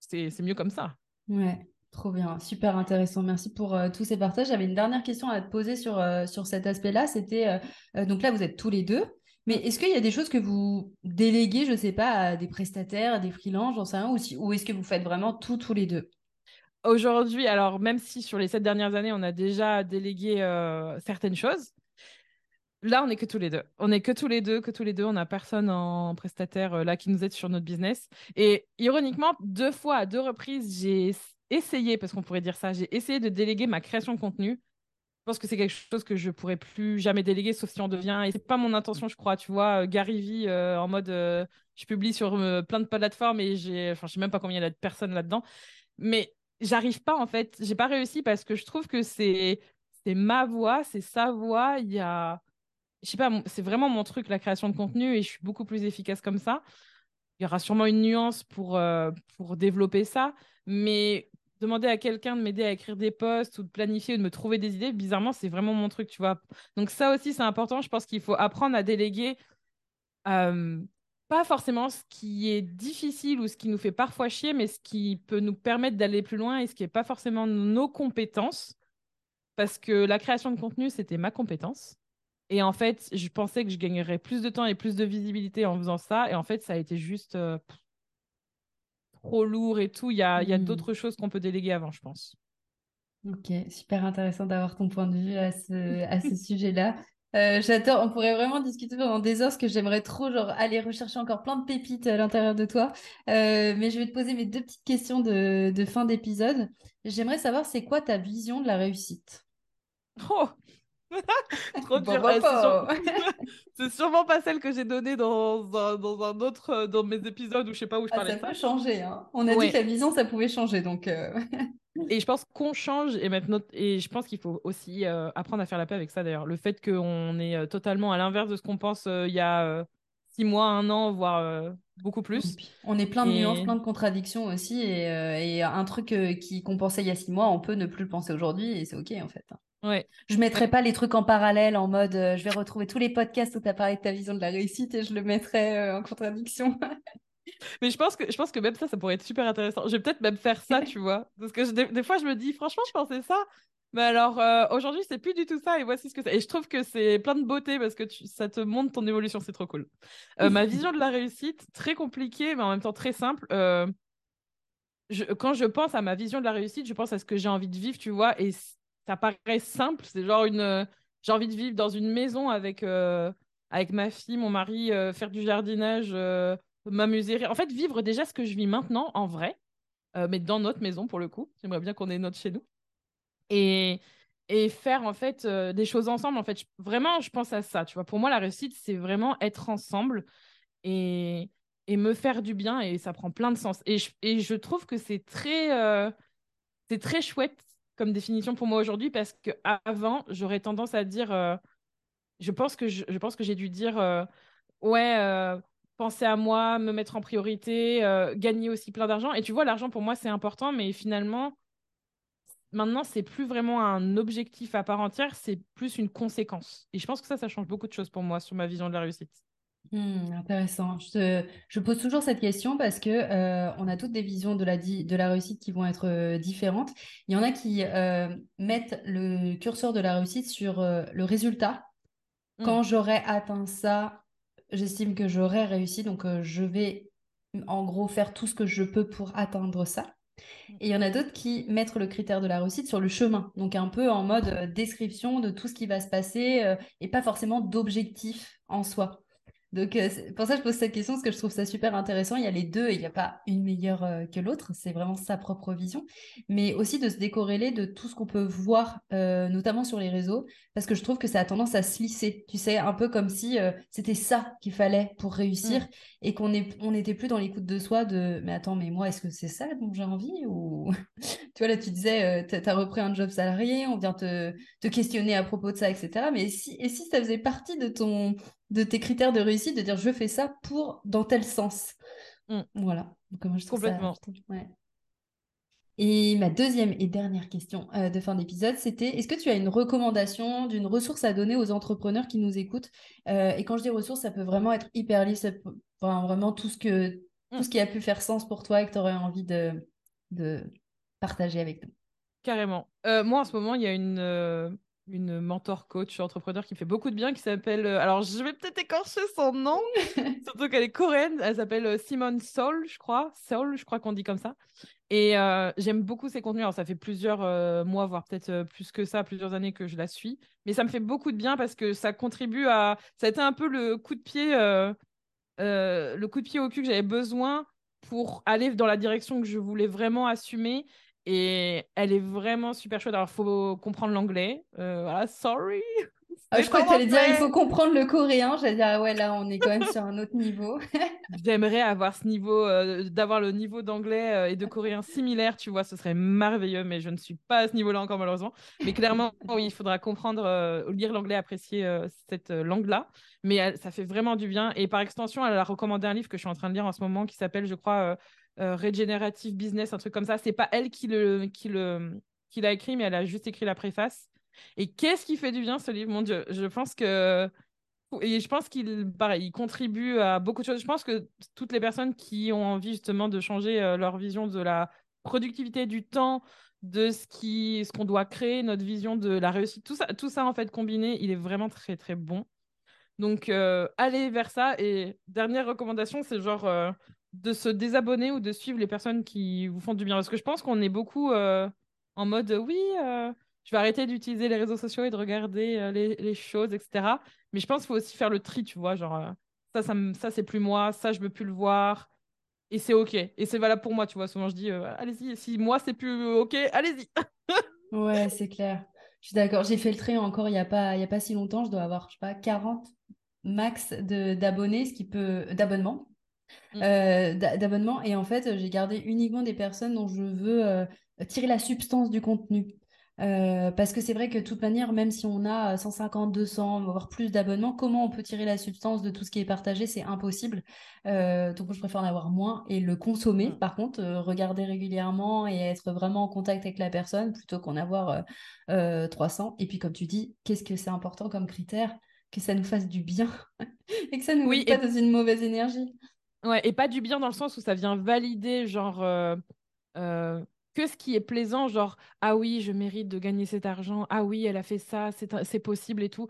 C'est mieux comme ça. Ouais, trop bien, super intéressant. Merci pour tous ces partages. J'avais une dernière question à te poser sur, cet aspect-là. C'était, donc là, vous êtes tous les deux. Mais est-ce qu'il y a des choses que vous déléguez, je ne sais pas, à des prestataires, à des freelances, j'en sais rien, ou, ou est-ce que vous faites vraiment tout tous les deux? Aujourd'hui, alors même si sur les sept dernières années, on a déjà délégué euh, certaines choses, là, on n'est que tous les deux. On n'est que tous les deux, que tous les deux. On n'a personne en prestataire euh, là qui nous aide sur notre business. Et ironiquement, deux fois, à deux reprises, j'ai essayé, parce qu'on pourrait dire ça, j'ai essayé de déléguer ma création de contenu. Je pense que c'est quelque chose que je pourrais plus jamais déléguer, sauf si on devient. Et c'est pas mon intention, je crois. Tu vois, euh, Gary Vee en mode, je publie sur plein de plateformes et j'ai, enfin, je sais même pas combien il y a de personnes là-dedans. Mais j'arrive pas en fait. J'ai pas réussi parce que je trouve que c'est c'est ma voix, c'est sa voix. Il y a, je sais pas, c'est vraiment mon truc la création de contenu et je suis beaucoup plus efficace comme ça. Il y aura sûrement une nuance pour euh, pour développer ça, mais demander à quelqu'un de m'aider à écrire des posts ou de planifier ou de me trouver des idées, bizarrement, c'est vraiment mon truc, tu vois. Donc ça aussi, c'est important. Je pense qu'il faut apprendre à déléguer. Euh, pas forcément ce qui est difficile ou ce qui nous fait parfois chier, mais ce qui peut nous permettre d'aller plus loin et ce qui n'est pas forcément nos compétences. Parce que la création de contenu, c'était ma compétence. Et en fait, je pensais que je gagnerais plus de temps et plus de visibilité en faisant ça. Et en fait, ça a été juste euh, trop lourd et tout. Il y a, mmh. d'autres choses qu'on peut déléguer avant, je pense. Ok, super intéressant d'avoir ton point de vue à ce, à ce sujet-là. Euh, j'adore, on pourrait vraiment discuter pendant des heures, parce que j'aimerais trop genre, aller rechercher encore plein de pépites à l'intérieur de toi. Euh, mais je vais te poser mes deux petites questions de, de fin d'épisode. J'aimerais savoir, c'est quoi ta vision de la réussite? Oh Trop Bon, dur. bon, Euh, c'est sûr- bon. c'est sûrement pas celle que j'ai donnée dans un, dans un autre, euh, dans mes épisodes où je sais pas où je Ah, parlais ça peut changer, hein. On a dit que la vision, ça pouvait changer, donc... euh, Et je pense qu'on change et maintenant et je pense qu'il faut aussi euh, apprendre à faire la paix avec ça d'ailleurs. Le fait qu'on est totalement à l'inverse de ce qu'on pense euh, il y a six mois, un an, voire beaucoup plus. on est plein de nuances, plein de contradictions aussi, et, et un truc qui qu'on pensait il y a six mois, on peut ne plus le penser aujourd'hui, et c'est ok en fait. Ouais. Je mettrai pas les trucs en parallèle en mode euh, je vais retrouver tous les podcasts où tu as parlé de ta vision de la réussite et je le mettrai euh, en contradiction. Mais je pense que je pense que même ça, ça pourrait être super intéressant. Je vais peut-être même faire ça, tu vois, parce que je- des, des fois je me dis franchement, je pensais ça. Mais alors euh, aujourd'hui, c'est plus du tout ça et voici ce que c'est. Et je trouve que c'est plein de beauté parce que tu- ça te montre ton évolution, c'est trop cool. Euh, ma vision de la réussite, très compliquée, mais en même temps très simple. je- quand je pense à ma vision de la réussite, je pense à ce que j'ai envie de vivre, tu vois, et ça paraît simple, c'est genre une, euh, j'ai envie de vivre dans une maison avec, euh, avec ma fille, mon mari, euh, faire du jardinage, m'amuser, en fait, vivre déjà ce que je vis maintenant en vrai, mais dans notre maison pour le coup. J'aimerais bien qu'on ait notre chez nous et et faire en fait des choses ensemble. En fait, vraiment, je pense à ça, tu vois. Pour moi, la réussite, c'est vraiment être ensemble et, et me faire du bien et ça prend plein de sens. Et je, et je trouve que c'est très, c'est très chouette comme définition pour moi aujourd'hui parce que avant, j'aurais tendance à dire, euh, je pense que je, pense que j'ai dû dire, euh, ouais, euh, penser à moi, me mettre en priorité, euh, gagner aussi plein d'argent. Et tu vois, l'argent pour moi, c'est important, mais finalement, maintenant, c'est plus vraiment un objectif à part entière, c'est plus une conséquence. Et je pense que ça, ça change beaucoup de choses pour moi sur ma vision de la réussite. Hmm, intéressant. Je, te- je pose toujours cette question parce que euh, on a toutes des visions de la, di- de la réussite qui vont être euh, différentes. Il y en a qui euh, mettent le curseur de la réussite sur le résultat. Mm. Quand j'aurai atteint ça, j'estime que j'aurai réussi. Donc, je vais en gros faire tout ce que je peux pour atteindre ça. Et il y en a d'autres qui mettent le critère de la réussite sur le chemin. Donc, un peu en mode description de tout ce qui va se passer et pas forcément d'objectif en soi. Donc, euh, pour ça, je pose cette question parce que je trouve ça super intéressant. Il y a les deux et il n'y a pas une meilleure euh, que l'autre. C'est vraiment sa propre vision. Mais aussi de se décorréler de tout ce qu'on peut voir, euh, notamment sur les réseaux, parce que je trouve que ça a tendance à se lisser. Tu sais, un peu comme si c'était ça qu'il fallait pour réussir Mm. et qu'on est, on n'était plus dans l'écoute de soi de mais attends, mais moi, est-ce que c'est ça dont j'ai envie ou tu vois, là, tu disais, tu as repris un job salarié, on vient te, te questionner à propos de ça, etc. Mais si, et si ça faisait partie de, ton, de tes critères de réussite, de dire je fais ça pour dans tel sens. Mm. Voilà. Donc, moi, je trouve ça. Complètement. trouve- ouais. Et ma deuxième et dernière question euh, de fin d'épisode, c'était est-ce que tu as une recommandation d'une ressource à donner aux entrepreneurs qui nous écoutent? Euh, Et quand je dis ressource, ça peut vraiment être hyper libre, ça peut- enfin, vraiment tout ce que, tout Mm. ce qui a pu faire sens pour toi et que tu aurais envie de, de partager avec nous. Carrément. Euh, moi, en ce moment, il y a une, une mentor coach entrepreneur qui me fait beaucoup de bien, qui s'appelle. euh, alors, je vais peut-être écorcher son nom, surtout qu'elle est coréenne. Elle s'appelle euh, Simone Sol, je crois. Sol, je crois qu'on dit comme ça. Et euh, j'aime beaucoup ses contenus. Alors, ça fait plusieurs euh, mois, voire peut-être plus que ça, plusieurs années que je la suis. Mais ça me fait beaucoup de bien parce que ça contribue à. Ça a été un peu le coup de pied, euh, le coup de pied au cul que j'avais besoin pour aller dans la direction que je voulais vraiment assumer. Et elle est vraiment super chouette. Alors, il faut comprendre l'anglais. Euh, voilà, sorry. Ah, je crois que tu allais dire il faut comprendre le coréen. J'allais dire, ah ouais, là, on est quand même sur un autre niveau. J'aimerais avoir ce niveau, euh, d'avoir le niveau d'anglais euh, et de coréen similaire, tu vois, ce serait merveilleux, mais je ne suis pas à ce niveau-là encore malheureusement. Mais clairement, oui, il faudra comprendre, euh, lire l'anglais, apprécier euh, cette euh, langue-là. Mais elle- ça fait vraiment du bien. Et par extension, elle a recommandé un livre que je suis en train de lire en ce moment qui s'appelle, je crois, euh, Regenerative Business, un truc comme ça. C'est pas elle qui le, qui le, qui l'a écrit, mais elle a juste écrit la préface. Et qu'est-ce qui fait du bien ce livre, mon Dieu. Je pense que et je pense qu'il il contribue à beaucoup de choses. Je pense que toutes les personnes qui ont envie justement de changer euh, leur vision de la productivité du temps, de ce qui, ce qu'on doit créer, notre vision de la réussite, tout ça, tout ça en fait combiné, il est vraiment très très bon. Donc euh, allez vers ça. Et dernière recommandation, c'est genre euh, de se désabonner ou de suivre les personnes qui vous font du bien. Parce que je pense qu'on est beaucoup euh, en mode oui, je vais arrêter d'utiliser les réseaux sociaux et de regarder les, les, choses, etc. Mais je pense qu'il faut aussi faire le tri, tu vois, genre ça, ça, ça c'est plus moi, ça, je veux plus le voir. Et c'est OK. Et c'est valable pour moi, tu vois. Souvent, je dis, allez-y, si moi, c'est plus OK, allez-y. ouais, c'est clair. Je suis d'accord. J'ai fait le trait encore il n'y a, pas, il a pas si longtemps. Je dois avoir, je sais pas, 40 max d'abonnés, ce qui peut d'abonnements. Mm. Euh, d'abonnements. Et en fait, j'ai gardé uniquement des personnes dont je veux euh, tirer la substance du contenu. Euh, parce que c'est vrai que de toute manière, même si on a 150, 200, voire plus d'abonnements, comment on peut tirer la substance de tout ce qui est partagé? C'est impossible. donc, je préfère en avoir moins et le consommer. Mm. Par contre, regarder régulièrement et être vraiment en contact avec la personne plutôt qu'en avoir 300. Et puis, comme tu dis, qu'est-ce que c'est important comme critère? Que ça nous fasse du bien et que ça nous mette pas dans une mauvaise énergie. Ouais, et pas du bien dans le sens où ça vient valider, genre, euh, euh, que ce qui est plaisant, genre, ah oui, je mérite de gagner cet argent, ah oui, elle a fait ça, c'est possible et tout.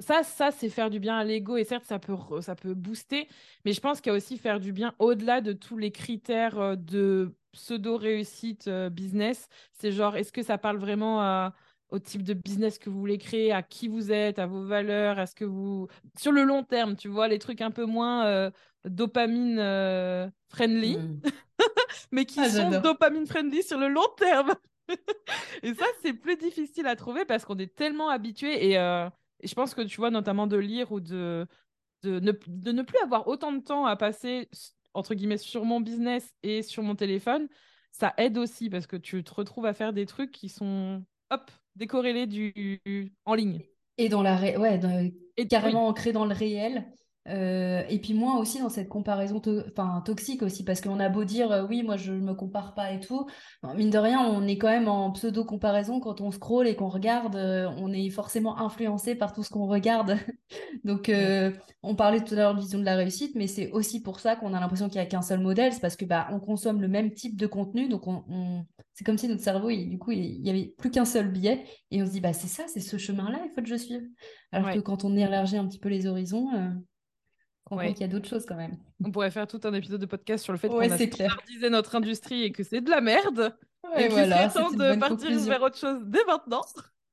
Ça, ça c'est faire du bien à l'ego, et certes, ça peut, ça peut booster, mais je pense qu'il y a aussi faire du bien au-delà de tous les critères euh, de pseudo-réussite business. C'est genre, est-ce que ça parle vraiment au type de business que vous voulez créer, à qui vous êtes, à vos valeurs, est-ce que vous... Sur le long terme, tu vois, les trucs un peu moins dopamine euh, friendly, hmm. mais qui ah, sont dopamine friendly sur le long terme. et ça, c'est plus difficile à trouver parce qu'on est tellement habitué. Euh, et, je pense que tu vois, notamment de lire ou de, de, ne, de ne plus avoir autant de temps à passer, entre guillemets, sur mon business et sur mon téléphone, ça aide aussi parce que tu te retrouves à faire des trucs qui sont, hop, décorrélés du, en ligne. Et dans la ouais, et carrément ancré dans le réel. Euh, et puis moi aussi dans cette comparaison enfin, toxique aussi, parce qu'on a beau dire euh, oui, moi je ne me compare pas et tout, mine de rien, on est quand même en pseudo-comparaison quand on scrolle et qu'on regarde, euh, on est forcément influencé par tout ce qu'on regarde. Donc on parlait tout à l'heure de vision de la réussite, mais c'est aussi pour ça qu'on a l'impression qu'il n'y a qu'un seul modèle, c'est parce que bah, on consomme le même type de contenu, donc on, c'est comme si notre cerveau, du coup, il n'y avait plus qu'un seul biais, et on se dit bah c'est ça, c'est ce chemin-là, il faut que je suive. Alors que quand on élargit un petit peu les horizons, Ouais. qu'il y a d'autres choses quand même. On pourrait faire tout un épisode de podcast sur le fait qu'on a standardisé notre industrie et que c'est de la merde. et voilà, qu'il temps de partir vers autre chose dès maintenant.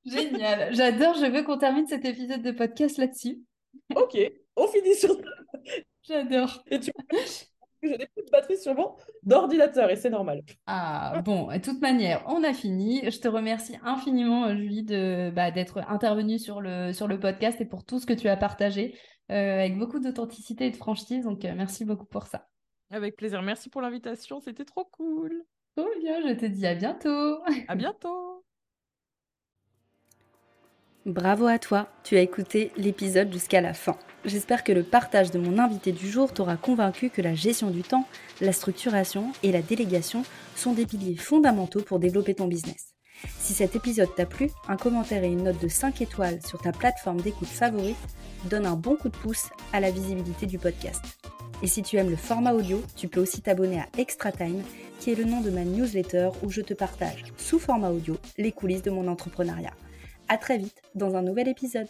Génial. J'adore. Je veux qu'on termine cet épisode de podcast là-dessus. ok, on finit sur. J'adore. Et tu j'ai des coups de batterie sur mon ordinateur et c'est normal. Ah bon, de toute manière, on a fini. Je te remercie infiniment, Julie, de bah, d'être intervenue sur le, sur le podcast et pour tout ce que tu as partagé. Euh, avec beaucoup d'authenticité et de franchise. Donc, euh, merci beaucoup pour ça. Avec plaisir. Merci pour l'invitation. C'était trop cool. Trop bien. Je te dis à bientôt. À bientôt. Bravo à toi, tu as écouté l'épisode jusqu'à la fin. J'espère que le partage de mon invité du jour t'aura convaincu que la gestion du temps, la structuration et la délégation sont des piliers fondamentaux pour développer ton business. Si cet épisode t'a plu, un commentaire et une note de 5 étoiles sur ta plateforme d'écoute favorite donne un bon coup de pouce à la visibilité du podcast. Et si tu aimes le format audio, tu peux aussi t'abonner à Extra Time, qui est le nom de ma newsletter où je te partage, sous format audio, les coulisses de mon entrepreneuriat. À très vite dans un nouvel épisode.